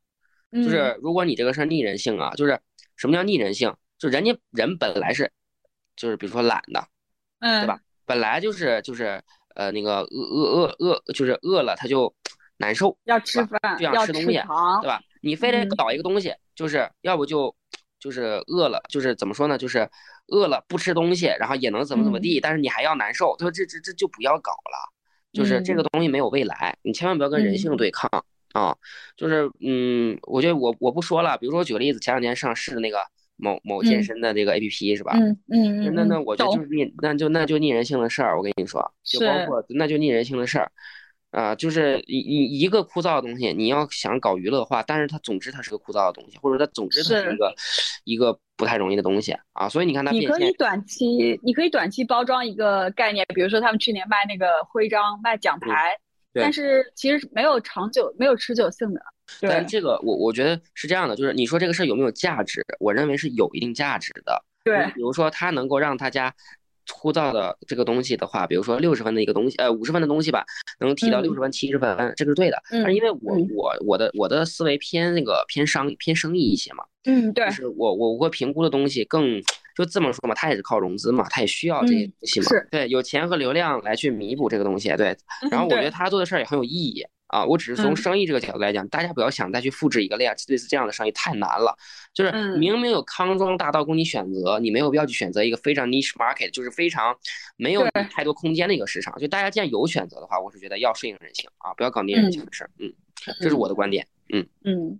就就是如果你这个事儿逆人性啊，就是什么叫逆人性？就人家人本来是，就是比如说懒的，嗯，对吧？本来就是就是呃那个饿饿饿饿，就是饿了他就难受，要吃饭，就想要吃东西对，吧？你非得嗯搞一个东西，就是要不就就是饿了，就是怎么说呢？就是饿了不吃东西，然后也能怎么怎么地，但是你还要难受，他说这这这就不要搞了，就是这个东西没有未来，你千万不要跟人性嗯对抗啊！就是嗯，我觉得我我不说了，比如说我举个例子，前两天上市的那个某某健嗯身的这个 APP 是吧？嗯嗯嗯，那那嗯我觉得就是逆，那就那就逆人性的事儿。我跟你说，就包括那就逆人性的事儿，啊、就是一一一个枯燥的东西，你要想搞娱乐化，但是它总之它是个枯燥的东西，或者它总之它是是一个一个不太容易的东西啊。所以你看它你，可以短期，你可以短期包装一个概念，比如说他们去年卖那个徽章、卖奖牌，嗯但是其实没有长久、没有持久性的。对但这个我我觉得是这样的，就是你说这个事儿有没有价值？我认为是有一定价值的。对比如说它能够让大家枯燥的这个东西的话，比如说六十分的一个东西，呃，五十分的东西吧，能提到嗯六十分、七十分，这个是对的。但是因为我嗯。我我的我的思维偏那个偏商偏生意一些嘛，嗯，对。就，是我我会评估的东西更就这么说嘛，它也是靠融资嘛，它也需要这些嗯东西嘛，是。对，有钱和流量来去弥补这个东西，对。然后我觉得。他做的事儿也很有意义啊，我只是从嗯生意这个角度来讲，大家不要想再去复制一个类类似这样的生意太难了，就是嗯明明有康庄大道供你选择，你没有必要去选择一个非常 niche market，就是非常没有太多空间的一个市场。就大家既然有选择的话，我是觉得要顺应人性啊，不要搞逆人性的事儿。嗯，这是我的观点。嗯。嗯，